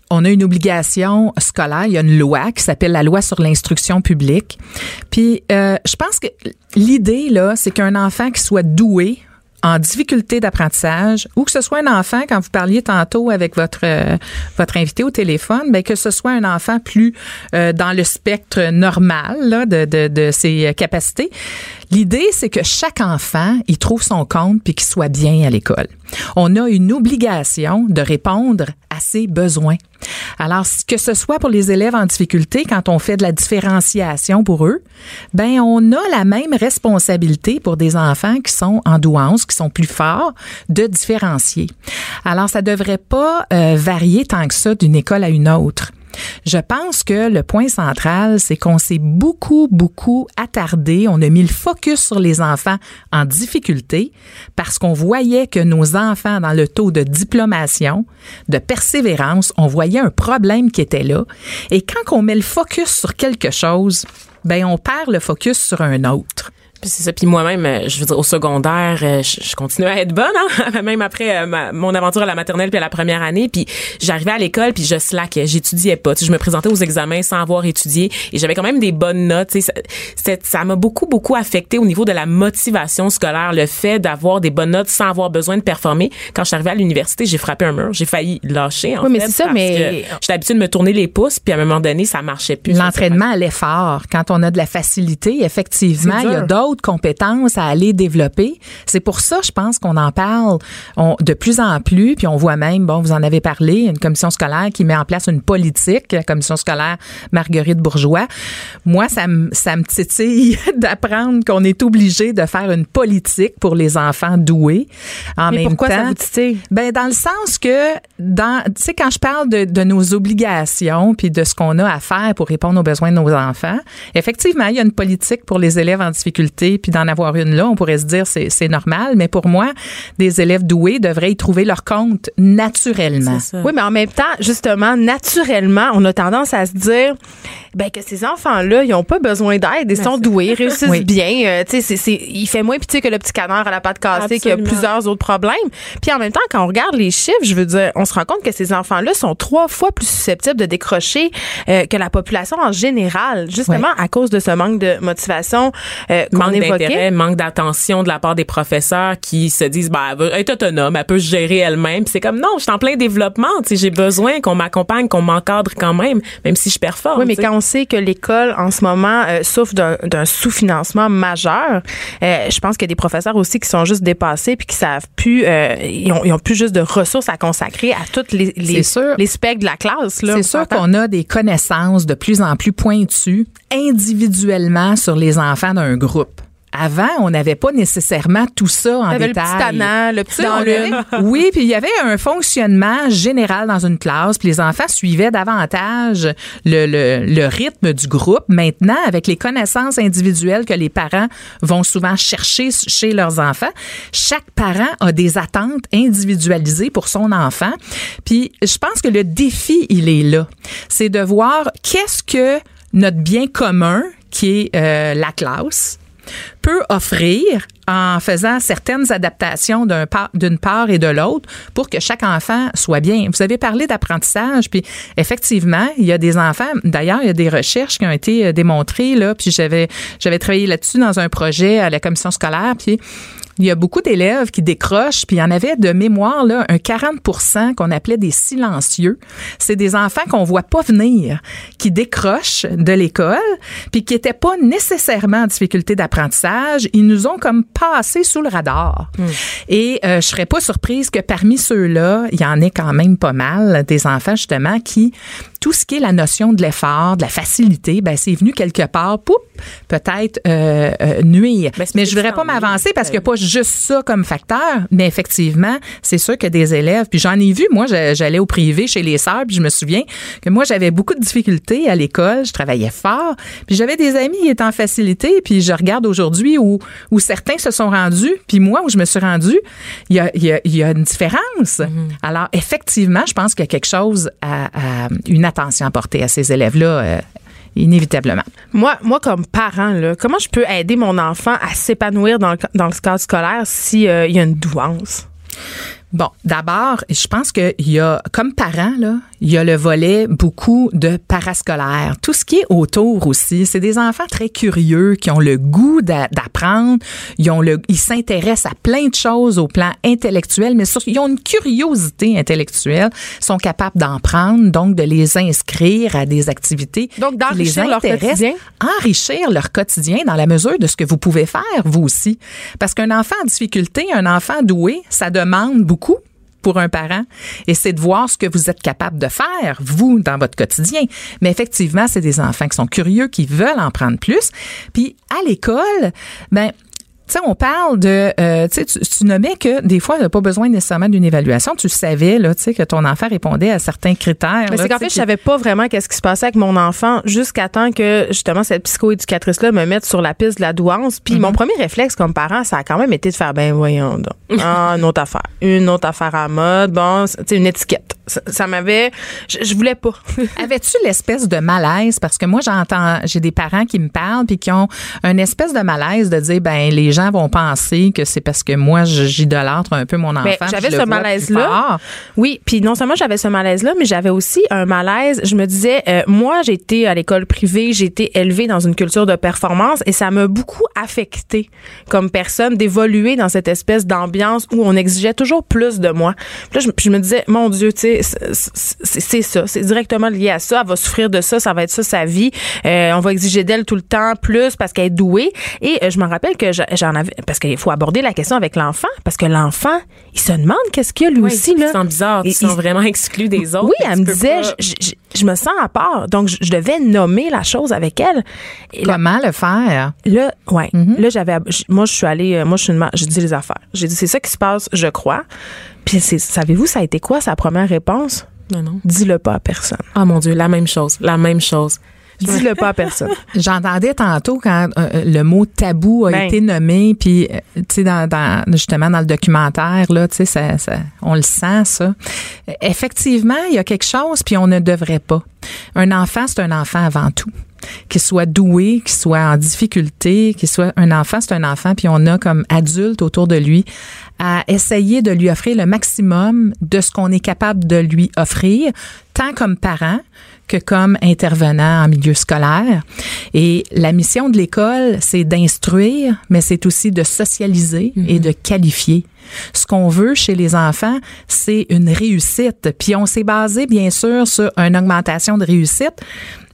on a une obligation scolaire. Il y a une loi qui s'appelle la loi sur l'instruction publique. Puis, euh, je pense que l'idée, là, c'est qu'un enfant qui soit doué en difficulté d'apprentissage ou que ce soit un enfant, quand vous parliez tantôt avec votre euh, votre invité au téléphone, ben que ce soit un enfant plus euh, dans le spectre normal de, de, de ses capacités. L'idée, c'est que chaque enfant, il trouve son compte puis qu'il soit bien à l'école. On a une obligation de répondre à ses besoins. Alors, que ce soit pour les élèves en difficulté, quand on fait de la différenciation pour eux, ben on a la même responsabilité pour des enfants qui sont en douance, qui sont plus forts, de différencier. Alors, ça devrait pas euh, varier tant que ça d'une école à une autre. Je pense que le point central, c'est qu'on s'est beaucoup, beaucoup attardé. On a mis le focus sur les enfants en difficulté parce qu'on voyait que nos enfants, dans le taux de diplomation, de persévérance, on voyait un problème qui était là. Et quand on met le focus sur quelque chose, ben on perd le focus sur un autre. Puis c'est ça. Puis moi-même, euh, je veux dire, au secondaire, euh, je, je continuais à être bonne, hein? [laughs] même après euh, ma- mon aventure à la maternelle puis à la première année. Puis j'arrivais à l'école puis je slackais, j'étudiais pas. Tu sais, je me présentais aux examens sans avoir étudié et j'avais quand même des bonnes notes. Tu sais, ça- m'a beaucoup, beaucoup affecté au niveau de la motivation scolaire, le fait d'avoir des bonnes notes sans avoir besoin de performer. Quand je suis arrivée à l'université, j'ai frappé un mur, j'ai failli lâcher. En Oui, mais fait, c'est ça, parce mais- que J'étais habituée de me tourner les pouces puis à un moment donné, ça marchait plus. L'entraînement à l'effort, quand on a de la facilité, effectivement, il y a dur. D'autres compétences à aller développer. C'est pour ça, je pense qu'on en parle on- de plus en plus, puis on voit même, bon, vous en avez parlé, une commission scolaire qui met en place une politique, la commission scolaire Marguerite Bourgeois. Moi, ça me ça me titille [laughs] d'apprendre qu'on est obligé de faire une politique pour les enfants doués. En Mais même pourquoi ça temps, vous titille? ben dans le sens que dans tu sais quand je parle de, de nos obligations puis de ce qu'on a à faire pour répondre aux besoins de nos enfants, effectivement, il y a une politique pour les élèves en difficulté puis d'en avoir une là, on pourrait se dire c'est c'est normal, mais pour moi, des élèves doués devraient y trouver leur compte naturellement. Oui, mais en même temps, justement, naturellement, on a tendance à se dire ben, que ces enfants-là ils ont pas besoin d'aide. Ils sont doués, ils réussissent Oui. bien. Euh, tu sais, c'est- c'est- il fait moins pitié que le petit canard à la patte cassée qui a plusieurs autres problèmes. Puis en même temps, quand on regarde les chiffres, je veux dire, on se rend compte que ces enfants-là sont trois fois plus susceptibles de décrocher euh, que la population en général, justement à cause de ce manque de motivation euh, qu'on manque d'intérêt, manque d'attention de la part des professeurs qui se disent bah elle va être autonome, elle peut se gérer elle-même. Puis c'est comme non, je suis en plein développement, tu sais, j'ai besoin qu'on m'accompagne, qu'on m'encadre quand même, même si je performe. Oui, mais quand on sait que l'école, en ce moment, euh, souffre d'un sous-financement majeur, euh, je pense qu'il y a des professeurs aussi qui sont juste dépassés puis qui savent plus, euh, ils, ont, ils ont plus juste de ressources à consacrer à toutes les, les, sûr. les specs de la classe. là. C'est sûr qu'on a des connaissances de plus en plus pointues individuellement sur les enfants d'un groupe. Avant, on n'avait pas nécessairement tout ça en le détail. petit tannant, le petit dans [laughs] oui, puis il y avait un fonctionnement général dans une classe, puis les enfants suivaient davantage le, le, le rythme du groupe. Maintenant, avec les connaissances individuelles que les parents vont souvent chercher chez leurs enfants, chaque parent a des attentes individualisées pour son enfant. Puis je pense que le défi, il est là. C'est de voir qu'est-ce que notre bien commun, qui est euh, la classe, peut offrir en faisant certaines adaptations d'une part et de l'autre pour que chaque enfant soit bien. Vous avez parlé d'apprentissage, puis effectivement, il y a des enfants. D'ailleurs, il y a des recherches qui ont été euh, démontrées là, puis j'avais j'avais travaillé là-dessus dans un projet à la commission scolaire, puis il y a beaucoup d'élèves qui décrochent, puis il y en avait de mémoire là un 40% qu'on appelait des silencieux. C'est des enfants qu'on voit pas venir, qui décrochent de l'école, puis qui étaient pas nécessairement en difficulté d'apprentissage. Ils nous ont comme passé sous le radar. Et euh, je serais pas surprise que parmi ceux-là, il y en ait quand même pas mal des enfants justement qui tout ce qui est la notion de l'effort, de la facilité, ben c'est venu quelque part, poup, peut-être euh, euh, nuire. Ben, mais je voudrais pas m'avancer parce qu'il n'y a pas juste ça comme facteur, mais effectivement, c'est sûr que des élèves, puis j'en ai vu, moi, j'allais au privé chez les sœurs, puis je me souviens que moi, j'avais beaucoup de difficultés à l'école, je travaillais fort, puis j'avais des amis qui étaient en facilité, puis je regarde aujourd'hui où, où certains se sont rendus, puis moi, où je me suis rendue, il y a, il y a, il y a une différence. Mm-hmm. Alors, effectivement, je pense qu'il y a quelque chose à, à une attention à porter à ces élèves-là, euh, inévitablement. Moi, moi, comme parent, là, comment je peux aider mon enfant à s'épanouir dans dans le cadre scolaire s'il y a une douance? Bon, d'abord, je pense qu'il y a, comme parent, là, il y a le volet beaucoup de parascolaire. Tout ce qui est autour aussi, c'est des enfants très curieux qui ont le goût d'a- d'apprendre. Ils ont le, ils s'intéressent à plein de choses au plan intellectuel, mais surtout, ils ont une curiosité intellectuelle, sont capables d'en prendre, donc de les inscrire à des activités. Donc, d'enrichir leur quotidien? Enrichir leur quotidien dans la mesure de ce que vous pouvez faire, vous aussi. Parce qu'un enfant en difficulté, un enfant doué, ça demande beaucoup pour un parent et c'est de voir ce que vous êtes capable de faire vous dans votre quotidien. Mais effectivement c'est des enfants qui sont curieux qui veulent en prendre plus. Puis à l'école ben tu sais, on parle de, euh, tu tu, nommais que des fois, il n'y a pas besoin nécessairement d'une évaluation. Tu savais, là, tu sais, que ton enfant répondait à certains critères. Mais c'est qu'en fait, je qui- savais pas vraiment qu'est-ce qui se passait avec mon enfant jusqu'à temps que justement cette psychoéducatrice-là me mette sur la piste de la douance. Puis Mm-hmm. mon premier réflexe comme parent, ça a quand même été de faire ben voyons donc. [laughs] Ah, une autre affaire. Une autre affaire à mode. Bon, tu sais, une étiquette. Ça, ça m'avait. Je, je voulais pas. [laughs] Avais-tu l'espèce de malaise? Parce que moi j'entends j'ai des parents qui me parlent puis qui ont une espèce de malaise de dire ben les gens vont penser que c'est parce que moi j'idolâtre un peu mon enfant. Mais puis j'avais ce malaise-là. Oui, puis non seulement j'avais ce malaise-là, mais j'avais aussi un malaise. Je me disais, euh, moi, j'ai été à l'école privée, j'ai été élevée dans une culture de performance et ça m'a beaucoup affectée comme personne d'évoluer dans cette espèce d'ambiance où on exigeait toujours plus de moi. Puis là, je, me disais, mon Dieu, tu sais, c'est- ça, c'est directement lié à ça. Elle va souffrir de ça, ça va être ça sa vie. Euh, on va exiger d'elle tout le temps plus parce qu'elle est douée. Et euh, je me rappelle que je- parce qu'il faut aborder la question avec l'enfant, parce que l'enfant, il se demande qu'est-ce qu'il y a lui Oui, aussi là. te sens bizarre, tu Et te sens il- vraiment exclu des autres. Oui, elle me disait, pas- je, je- je me sens à part. Donc, je, je devais nommer la chose avec elle. Et là, Comment le faire? Là, ouais. Mm-hmm. Là, j'avais, moi, je suis allée, euh, moi, je suis j'ai dit les affaires. J'ai dit, c'est ça qui se passe, je crois. Puis, c'est, savez-vous, ça a été quoi sa première réponse? Non, non. Dis-le pas à personne. Ah mon Dieu, la même chose, la même chose. Dis-le pas à personne. [laughs] J'entendais tantôt quand euh, le mot tabou a Ben. été nommé, puis euh, tu sais dans, dans- justement dans le documentaire là, tu sais ça, ça- on le sent ça. Euh, Effectivement, il y a quelque chose, puis on ne devrait pas. Un enfant, c'est un enfant avant tout. qu'il soit doué, qu'il soit en difficulté, qu'il soit un enfant, c'est un enfant, puis on a comme adulte autour de lui à essayer de lui offrir le maximum de ce qu'on est capable de lui offrir, tant comme parent que comme intervenant en milieu scolaire. Et la mission de l'école, c'est d'instruire, mais c'est aussi de socialiser et de qualifier. Ce qu'on veut chez les enfants, c'est une réussite. Puis on s'est basé, bien sûr, sur une augmentation de réussite,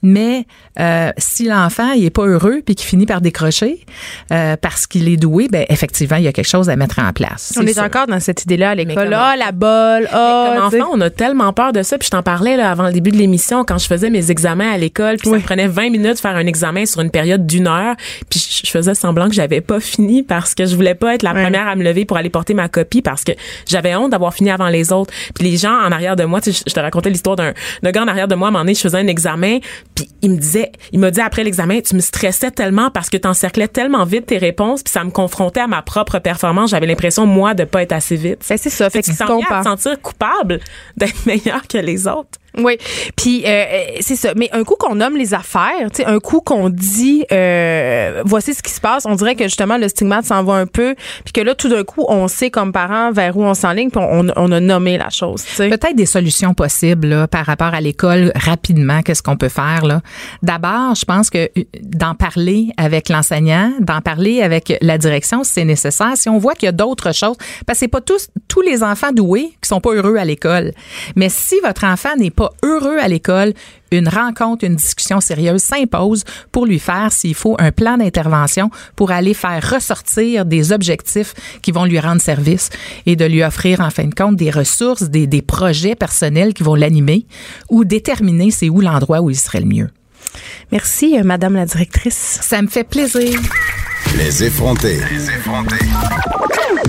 mais euh, si l'enfant il est pas heureux puis qu'il finit par décrocher euh, parce qu'il est doué, ben effectivement, il y a quelque chose à mettre en place. On est sûr. encore dans cette idée-là à l'école. Ah, la bolle. Ah, Comme enfant, on a tellement peur de ça. Puis je t'en parlais là, avant le début de l'émission, quand je faisais mes examens à l'école, puis ça me prenait 20 minutes de faire un examen sur une période d'une heure. Puis je faisais semblant que j'avais pas fini parce que je voulais pas être la première à me lever pour aller porter ma copie parce que j'avais honte d'avoir fini avant les autres. Puis les gens en arrière de moi, tu sais, je te racontais l'histoire d'un d'un gars en arrière de moi. À un moment donné, je faisais un examen, puis il me disait, il m'a dit après l'examen, tu me stressais tellement parce que t'encerclais tellement vite tes réponses, puis ça me confrontait à ma propre performance. J'avais l'impression moi de pas être assez vite. Ben, c'est ça. Fait tu que tu te sentir coupable [laughs] d'être meilleur que les autres. Oui, puis euh, euh, c'est ça. Mais un coup qu'on nomme les affaires, tu sais, un coup qu'on dit, euh, voici ce qui se passe, on dirait que justement le stigmate s'en va un peu, puis que là tout d'un coup on sait comme parents vers où on s'enligne, puis on, on a nommé la chose. Tu sais. Peut-être des solutions possibles là, par rapport à l'école rapidement. Qu'est-ce qu'on peut faire là D'abord, je pense que euh, d'en parler avec l'enseignant, d'en parler avec la direction, c'est nécessaire. Si on voit qu'il y a d'autres choses, parce que c'est pas tous tous les enfants doués qui sont pas heureux à l'école. Mais si votre enfant n'est pas heureux à l'école, une rencontre, une discussion sérieuse s'impose pour lui faire, s'il faut, un plan d'intervention pour aller faire ressortir des objectifs qui vont lui rendre service et de lui offrir, en fin de compte, des ressources, des, des projets personnels qui vont l'animer ou déterminer c'est où l'endroit où il serait le mieux. Merci, euh, Madame la directrice. Ça me fait plaisir. Les effrontés.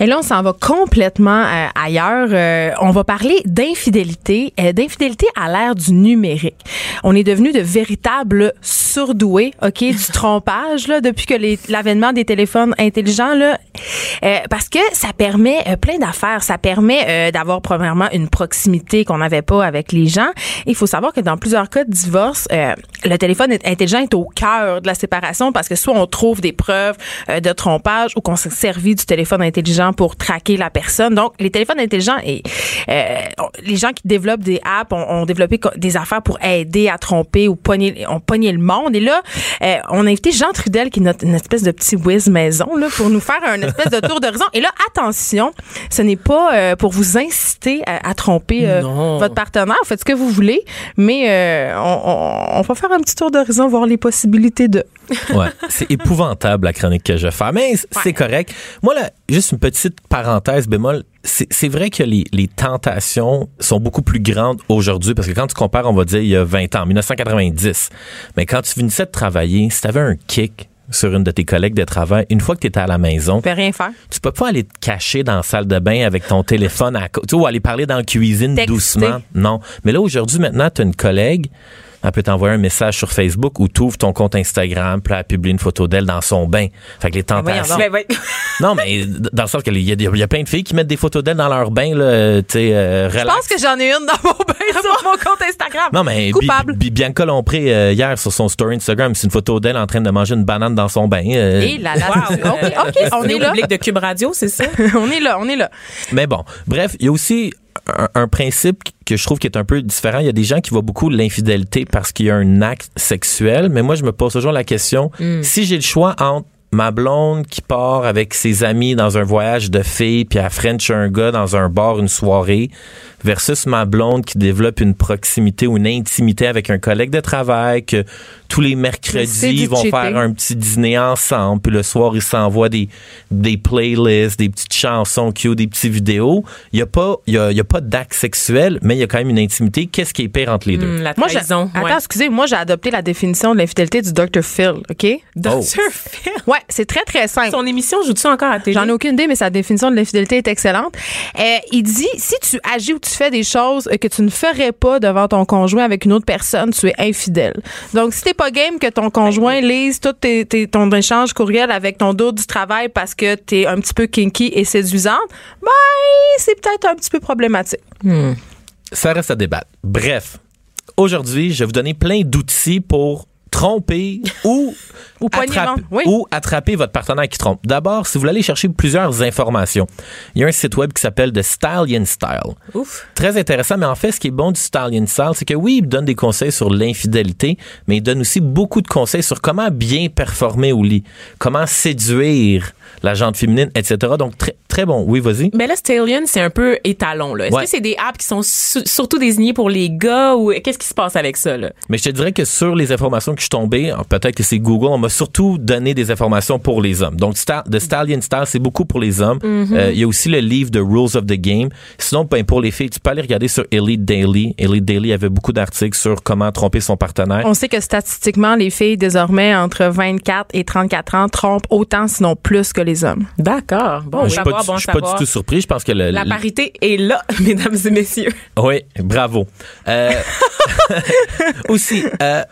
Et là, on s'en va complètement euh, ailleurs. Euh, on va parler d'infidélité, euh, d'infidélité à l'ère du numérique. On est devenu de véritables surdoués, ok, du [laughs] trompage là depuis que l'avènement des téléphones intelligents là, Euh, parce que ça permet euh, plein d'affaires. Ça permet euh, d'avoir premièrement une proximité qu'on n'avait pas avec les gens. Il faut savoir que dans plusieurs cas de divorce, euh, le téléphone est- intelligent est au cœur de la séparation parce que soit on trouve des preuves euh, de trompage ou qu'on s'est servi du téléphone intelligent pour traquer la personne. Donc, les téléphones intelligents et euh, les gens qui développent des apps ont, ont développé des affaires pour aider à tromper ou pogner, ont pogné le monde. Et là, euh, on a invité Jean Trudel, qui est notre, une espèce de petit whiz maison, là, pour nous faire un espèce de tour d'horizon. Et là, attention, ce n'est pas euh, pour vous inciter à, à tromper votre partenaire. Faites ce que vous voulez, mais on, on- on va faire un petit tour d'horizon, voir les possibilités de. Ouais, c'est épouvantable la chronique que je fais. Mais c'est correct. Moi, là, juste une petite parenthèse bémol. C'est vrai que les, les tentations sont beaucoup plus grandes aujourd'hui parce que quand tu compares, on va dire, il y a 20 ans, 1990. Mais quand tu finissais de travailler, si tu avais un kick sur une de tes collègues de travail, une fois que tu étais à la maison, On peut rien faire. tu peux pas aller te cacher dans la salle de bain avec ton téléphone à côté, ou aller parler dans la cuisine doucement. Non. Mais là, aujourd'hui, maintenant, tu as une collègue, elle peut t'envoyer un message sur Facebook ou tu ouvres ton compte Instagram, puis elle publie une photo d'elle dans son bain. Fait que les tentations. Ben, ouais. [laughs] Non, mais dans le sens qu'il y, y a plein de filles qui mettent des photos d'elles dans leur bain, là, tu sais, euh, Je pense que j'en ai une dans mon bain [laughs] sur mon compte Instagram. Non, mais Bi- Coupable. Bi- Bianca Lompré, euh, hier, sur son story Instagram, c'est une photo d'elle en train de manger une banane dans son bain. euh, Et là, là, Wow. OK, OK, on est là. public de Cube Radio, c'est ça? [laughs] on est là, on est là. Mais bon, bref, il y a aussi un, un principe que je trouve qui est un peu différent. Il y a des gens qui voient beaucoup l'infidélité parce qu'il y a un acte sexuel, mais moi, je me pose toujours la question, si j'ai le choix entre ma blonde qui part avec ses amis dans un voyage de filles puis à French un gars dans un bar une soirée versus ma blonde qui développe une proximité ou une intimité avec un collègue de travail que tous les mercredis ils vont cheating. faire un petit dîner ensemble puis le soir ils s'envoient des des playlists, des petites chansons des petites vidéos. Il y a pas il y a, il y a pas d'acte sexuel, mais il y a quand même une intimité. Qu'est-ce qui est pire entre les deux? Hum, la Moi, attends, ouais. excusez, moi, j'ai adopté la définition de l'infidélité du Dr. Phil, OK? Oh. Dr. [laughs] Phil? Ouais, c'est très, très simple. Son émission joue-tu encore à télé? J'en ai aucune idée, mais sa définition de l'infidélité est excellente. Euh, il dit si tu agis ou tu fais des choses que tu ne ferais pas devant ton conjoint avec une autre personne, tu es infidèle. Donc, si t'es pas game que ton conjoint lise tout tes, tes- ton échange courriel avec ton dos du travail parce que t'es un petit peu kinky et séduisante, ben, c'est peut-être un petit peu problématique. Ça reste à débattre. Bref, aujourd'hui, je vais vous donner plein d'outils pour tromper ou, [laughs] Ou attraper, oui. ou attraper votre partenaire qui trompe. D'abord, si vous voulez aller chercher plusieurs informations, il y a un site web qui s'appelle The Stallion Style. Ouf. Très intéressant, mais en fait, ce qui est bon du Stallion Style, c'est que oui, il donne des conseils sur l'infidélité, mais il donne aussi beaucoup de conseils sur comment bien performer au lit, comment séduire la jante féminine, etc. Donc, très, très bon. Oui, vas-y. Mais là, Stallion, c'est un peu étalon. là. Est-ce Ouais. que c'est des apps qui sont su- surtout désignées pour les gars ou qu'est-ce qui se passe avec ça? Là? Mais je te dirais que sur les informations que je suis tombé, alors peut-être que c'est Google, on m'a surtout donné des informations pour les hommes. Donc, Sta- The Stallion Style, c'est beaucoup pour les hommes. Euh, Il y a aussi le livre The Rules of the Game. Sinon, ben, pour les filles, tu peux aller regarder sur Elite Daily. Elite Daily avait beaucoup d'articles sur comment tromper son partenaire. On sait que statistiquement, les filles désormais entre 24 et 34 ans trompent autant, sinon plus que les hommes. D'accord. Bon, je suis pas, du- bon pas tout surpris. Je pense que le, La le- parité est là, [laughs] mesdames et messieurs. Oui, bravo. Euh, [laughs] [laughs] aussi, euh,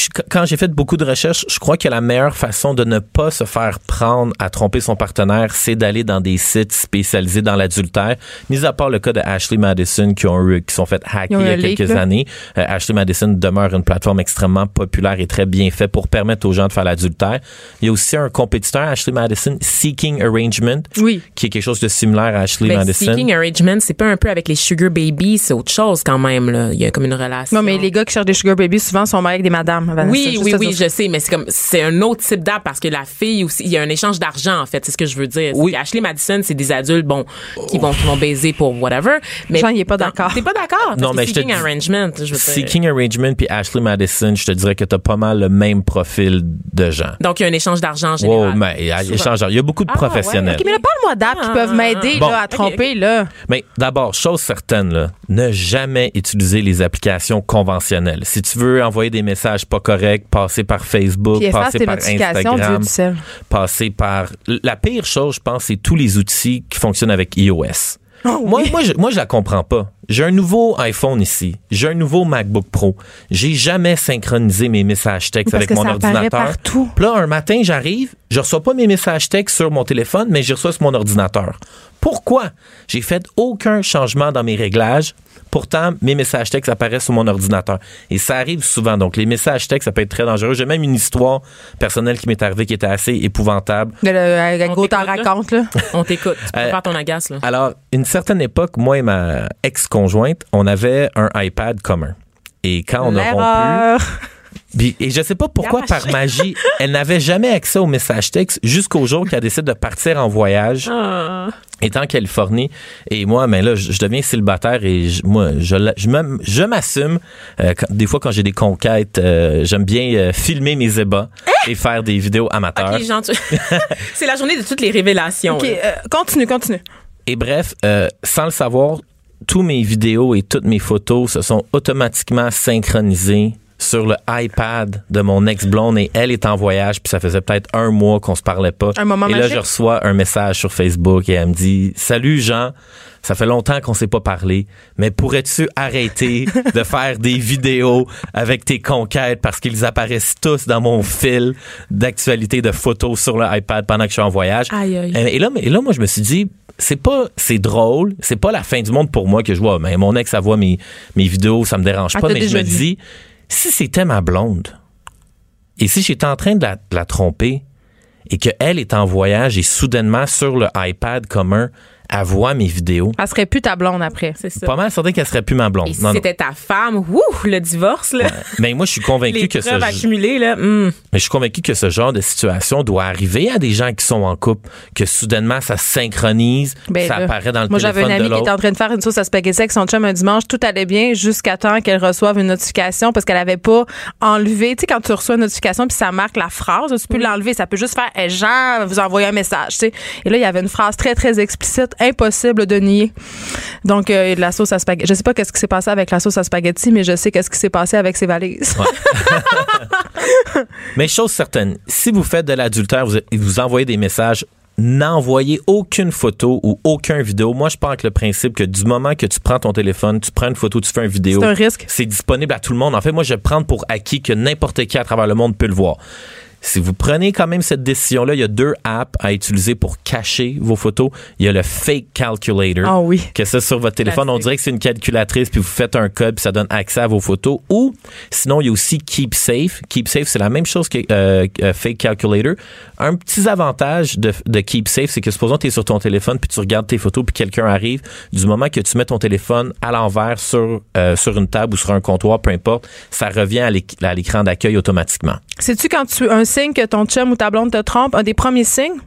je- quand j'ai fait beaucoup de recherches, je crois que la meilleure façon de ne pas se faire prendre à tromper son partenaire, c'est d'aller dans des sites spécialisés dans l'adultère. Mis à part le cas de Ashley Madison qui ont eu, qui sont fait hacker il y a leak, quelques années. Euh, Ashley Madison demeure une plateforme extrêmement populaire et très bien faite pour permettre aux gens de faire l'adultère. Il y a aussi un compétiteur, Ashley Madison, Seeking Arrangement, Oui. qui est quelque chose de similaire à Ashley Mais Madison. Seeking Arrangement, c'est pas un peu avec les Sugar Babies, c'est autre chose quand même. Là. Il y a comme une relation. Non, mais les gars qui cherchent des sugar babies, souvent, sont mariés avec des madames. Vanessa, Oui, oui, oui, je sais, mais c'est comme c'est un autre type d'app parce que la fille aussi, il y a un échange d'argent en fait, c'est ce que je veux dire. Oui. Ashley Madison, c'est des adultes bon qui vont qui vont baiser pour whatever. Mais Jean, il est pas d'accord. T'es pas d'accord? Non, mais que je te Seeking Arrangement, je veux dire. Seeking Arrangement puis Ashley Madison, je te dirais que t'as pas mal le même profil de gens. Donc il y a un échange d'argent en Wow, général. mais il y a- échange- il y a beaucoup de Ah, professionnels. OK, mais parle-moi d'apps qui Ah, peuvent m'aider Bon. là, à tromper, là. Mais d'abord, chose certaine, là, ne jamais utiliser les applications conventionnelles. Si tu veux envoyer des messages pas corrects, passer par Facebook, passer par Instagram, passer par... La pire chose, je pense, c'est tous les outils qui fonctionnent avec iOS. Oh, Moi, moi, je, moi, je la comprends pas. J'ai un nouveau iPhone ici. J'ai un nouveau MacBook Pro. J'ai jamais synchronisé mes messages textes avec mon ça ordinateur. partout. Puis là, un matin, j'arrive, je reçois pas mes messages textes sur mon téléphone, mais je reçois sur mon ordinateur. Pourquoi? J'ai fait aucun changement dans mes réglages. Pourtant, mes messages textes apparaissent sur mon ordinateur. Et ça arrive souvent. Donc, les messages textes, ça peut être très dangereux. J'ai même une histoire personnelle qui m'est arrivée qui était assez épouvantable. Le, le, le On gros t'en raconte, là. [laughs] On t'écoute. Tu peux Euh, faire ton agace là. Alors, une certaine époque, moi et ma ex-conjointe, on avait un iPad commun. Et quand on a rompu, et je sais pas pourquoi, par magie, elle n'avait jamais accès aux messages textes jusqu'au jour qu'elle décide de partir en voyage, Ah. étant en Californie. Et moi, mais là, je, je deviens célibataire et je, moi, je, m'assume. Euh, des fois, quand j'ai des conquêtes, euh, j'aime bien euh, filmer mes ébats et faire des vidéos amateurs. Ok, Jean, [laughs] tu- c'est la journée de toutes les révélations. OK, là. euh, continue, continue. Et bref, euh, sans le savoir, tous mes vidéos et toutes mes photos se sont automatiquement synchronisées sur le iPad de mon ex-blonde et elle est en voyage puis ça faisait peut-être un mois qu'on se parlait pas. Un moment et là, je reçois un message sur Facebook et elle me dit « Salut Jean, ça fait longtemps qu'on s'est pas parlé, mais pourrais-tu arrêter de faire des vidéos avec tes conquêtes parce qu'ils apparaissent tous dans mon fil d'actualité de photos sur le iPad pendant que je suis en voyage? Aïe, aïe. Et là, et là, moi, je me suis dit, c'est pas, c'est drôle, c'est pas la fin du monde pour moi que je vois. Mais mon ex, elle voit mes, mes vidéos, ça me dérange pas. Mais je me dis, si c'était ma blonde, et si j'étais en train de la, tromper, et qu'elle est en voyage et soudainement sur le iPad commun, elle voit mes vidéos, Elle serait plus ta blonde après. C'est ça. pas mal certain qu'elle serait plus ma blonde. Et si c'était ta femme, ouh, le divorce, là. Mais moi, je suis convaincu que ce, accumulées, là. hum. mais je suis convaincu que ce genre de situation doit arriver à des gens qui sont en couple, que soudainement ça se synchronise, Ben ça là, apparaît dans le Moi, j'avais téléphone une amie qui était en train de faire une sauce à spaghetti avec son chum un dimanche. Tout allait bien jusqu'à temps qu'elle reçoive une notification parce qu'elle avait pas enlevé. Tu sais, quand tu reçois une notification puis ça marque la phrase, tu peux l'enlever. Ça peut juste faire hey, Jean, vous envoyer un message. Tu sais. Et là, il y avait une phrase très, très explicite impossible de nier. Donc, euh, de la sauce à spaghetti. Je sais pas qu'est-ce qui s'est passé avec la sauce à spaghetti, mais je sais qu'est-ce qui s'est passé avec ses valises. [laughs] Mais chose certaine, si vous faites de l'adultère, vous, vous envoyez des messages, n'envoyez aucune photo ou aucun vidéo. Moi, je pars avec le principe que du moment que tu prends ton téléphone, tu prends une photo, tu fais une vidéo. C'est un risque. C'est disponible à tout le monde. En fait, moi, je prends pour acquis que n'importe qui à travers le monde peut le voir. Si vous prenez quand même cette décision-là, il y a deux apps à utiliser pour cacher vos photos. Il y a le Fake Calculator. Ah oui. Que ça sur votre téléphone, on dirait que c'est une calculatrice, puis vous faites un code, puis ça donne accès à vos photos. Ou sinon, il y a aussi Keep Safe. Keep Safe, c'est la même chose que euh, euh, Fake Calculator. Un petit avantage de, de Keep Safe, c'est que supposons que tu es sur ton téléphone, puis tu regardes tes photos, puis quelqu'un arrive. Du moment que tu mets ton téléphone à l'envers sur, euh, sur une table ou sur un comptoir, peu importe, ça revient à l'éc- à l'écran d'accueil automatiquement. Sais-tu quand tu un signe que ton chum ou ta blonde te trompe, un des premiers signes?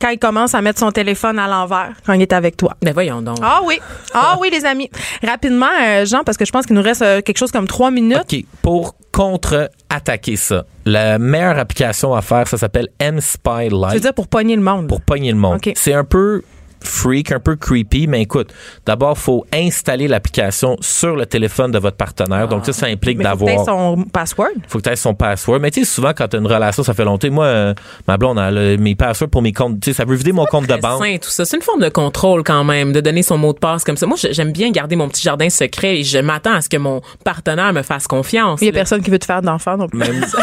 Quand il commence à mettre son téléphone à l'envers quand il est avec toi. Ben voyons donc. Ah oui. Ah oui, les amis. Rapidement, euh, Jean, parce que je pense qu'il nous reste euh, quelque chose comme trois minutes. OK. Pour contre-attaquer ça, la meilleure application à faire, ça s'appelle M-Spy Je veux Lite dire pour pogner le monde. pour pogner le monde. OK. C'est un peu freak, un peu creepy, mais écoute, d'abord, faut installer l'application sur le téléphone de votre partenaire. Donc, ça, ça implique Mais faut que t'aies d'avoir... son password. faut que tu aies son password. Mais tu sais, souvent, quand tu as une relation, ça fait longtemps. Moi, euh, ma blonde, elle a mes passwords pour mes comptes. Tu sais, ça veut vider mon compte de banque. sain, tout ça. C'est une forme de contrôle quand même, de donner son mot de passe comme ça. Moi, j'aime bien garder mon petit jardin secret et je m'attends à ce que mon partenaire me fasse confiance. Il y a personne qui veut te faire d'enfant non plus. Même- [laughs]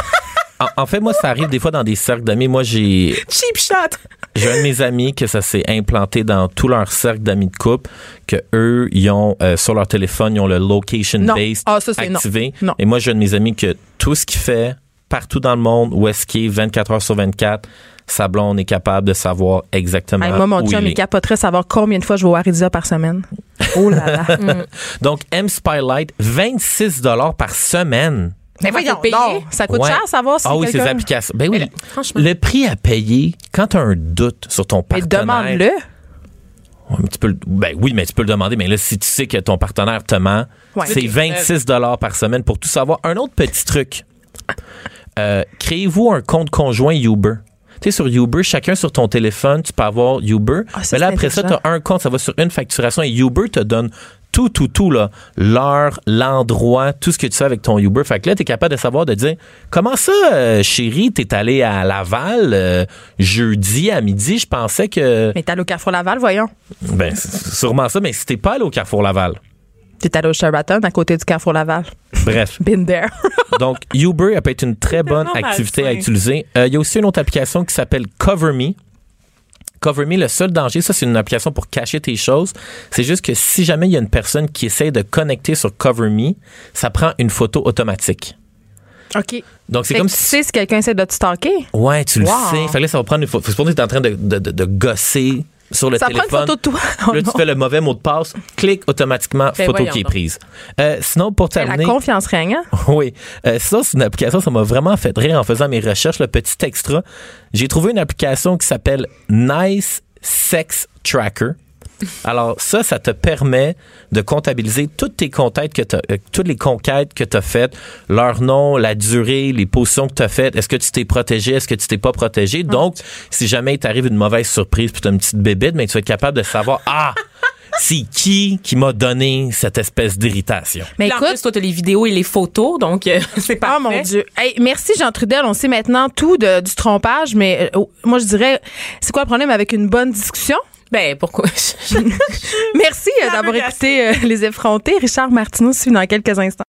en, en fait, moi, ça arrive des fois dans des cercles d'amis. Moi, j'ai Cheap shot. J'ai un de mes amis que ça s'est implanté dans tout leur cercle d'amis de couple, que eux, ils ont euh, sur leur téléphone, ils ont le location Non. based Ah, ça, c'est non. activé. Non. Et moi, j'ai un de mes amis que tout ce qu'il fait partout dans le monde, où est-ce qu'il est, 24 heures sur 24, sa blonde est capable de savoir exactement Hey, moi, mon où chum, il capoterait savoir combien de fois je vais au Aridia par semaine. [laughs] Oh là là. Donc, M Spylight, 26 dollars par semaine. Mais voyons donc. Ça coûte Ouais. cher savoir si Ah oui, ces applications. Ben oui, franchement. le prix à payer quand tu as un doute sur ton Mais partenaire. demande-le. Ouais, mais tu peux le- ben oui, mais tu peux le demander. Mais là, si tu sais que ton partenaire te ment, Ouais. c'est 26 dollars par semaine pour tout savoir. Un autre petit truc. Euh, créez-vous un compte conjoint Uber? Tu sais, sur Uber, chacun sur ton téléphone, tu peux avoir Uber. Ah, ça, mais là, après ça, tu as un compte, ça va sur une facturation et Uber te donne tout, tout, tout, là. L'heure, l'endroit, tout ce que tu fais avec ton Uber. Fait que là, tu es capable de savoir, de dire, comment ça, euh, chérie, t'es allé à Laval euh, jeudi à midi, je pensais que... Mais t'es allé au Carrefour Laval, voyons. Ben, sûrement ça, mais si t'es pas allé au Carrefour Laval. T'es allé au Sheraton à côté du Carrefour Laval. Bref. [laughs] Been there. [laughs] Donc, Uber, elle peut être une très bonne activité à utiliser. Euh, Il y a aussi une autre application qui s'appelle CoverMe. CoverMe, le seul danger, ça, c'est une application pour cacher tes choses. C'est juste que si jamais il y a une personne qui essaie de connecter sur CoverMe, ça prend une photo automatique. OK. Donc, c'est comme que tu si. sais si quelqu'un essaie de te stalker? Ouais, tu le sais. Fait que là, ça va prendre une photo. C'est pour que tu es en train de, de, de- de gosser sur le Ça prend une téléphone. photo de toi. Là, Oh tu non. fais le mauvais mot de passe, clique automatiquement, Ben, photo qui est prise. Euh, sinon, pour La terminer. confiance règne. hein? [laughs] Oui. Euh, ça, c'est une application, ça m'a vraiment fait rire en faisant mes recherches. Le petit extra, j'ai trouvé une application qui s'appelle Nice Sex Tracker. Alors ça, ça te permet de comptabiliser toutes tes conquêtes que t'as- euh, toutes les conquêtes que tu as faites, leur nom, la durée, les positions que tu as faites, est-ce que tu t'es protégé, est-ce que tu t'es pas protégé? Donc, si jamais il t'arrive une mauvaise surprise puis tu as une petite bébête, mais tu vas être capable de savoir ah, c'est qui qui m'a donné cette espèce d'irritation. Mais Puis en écoute, plus, toi, t'as les vidéos et les photos, donc euh, [laughs] c'est Ah parfait. mon Dieu. Hey, merci Jean Trudel. On sait maintenant tout de- du trompage, mais euh, oh, moi je dirais, c'est quoi le problème avec une bonne discussion? Ben, pourquoi? [laughs] Merci euh, d'avoir écouté euh, Les effrontés. Richard Martineau suit dans quelques instants.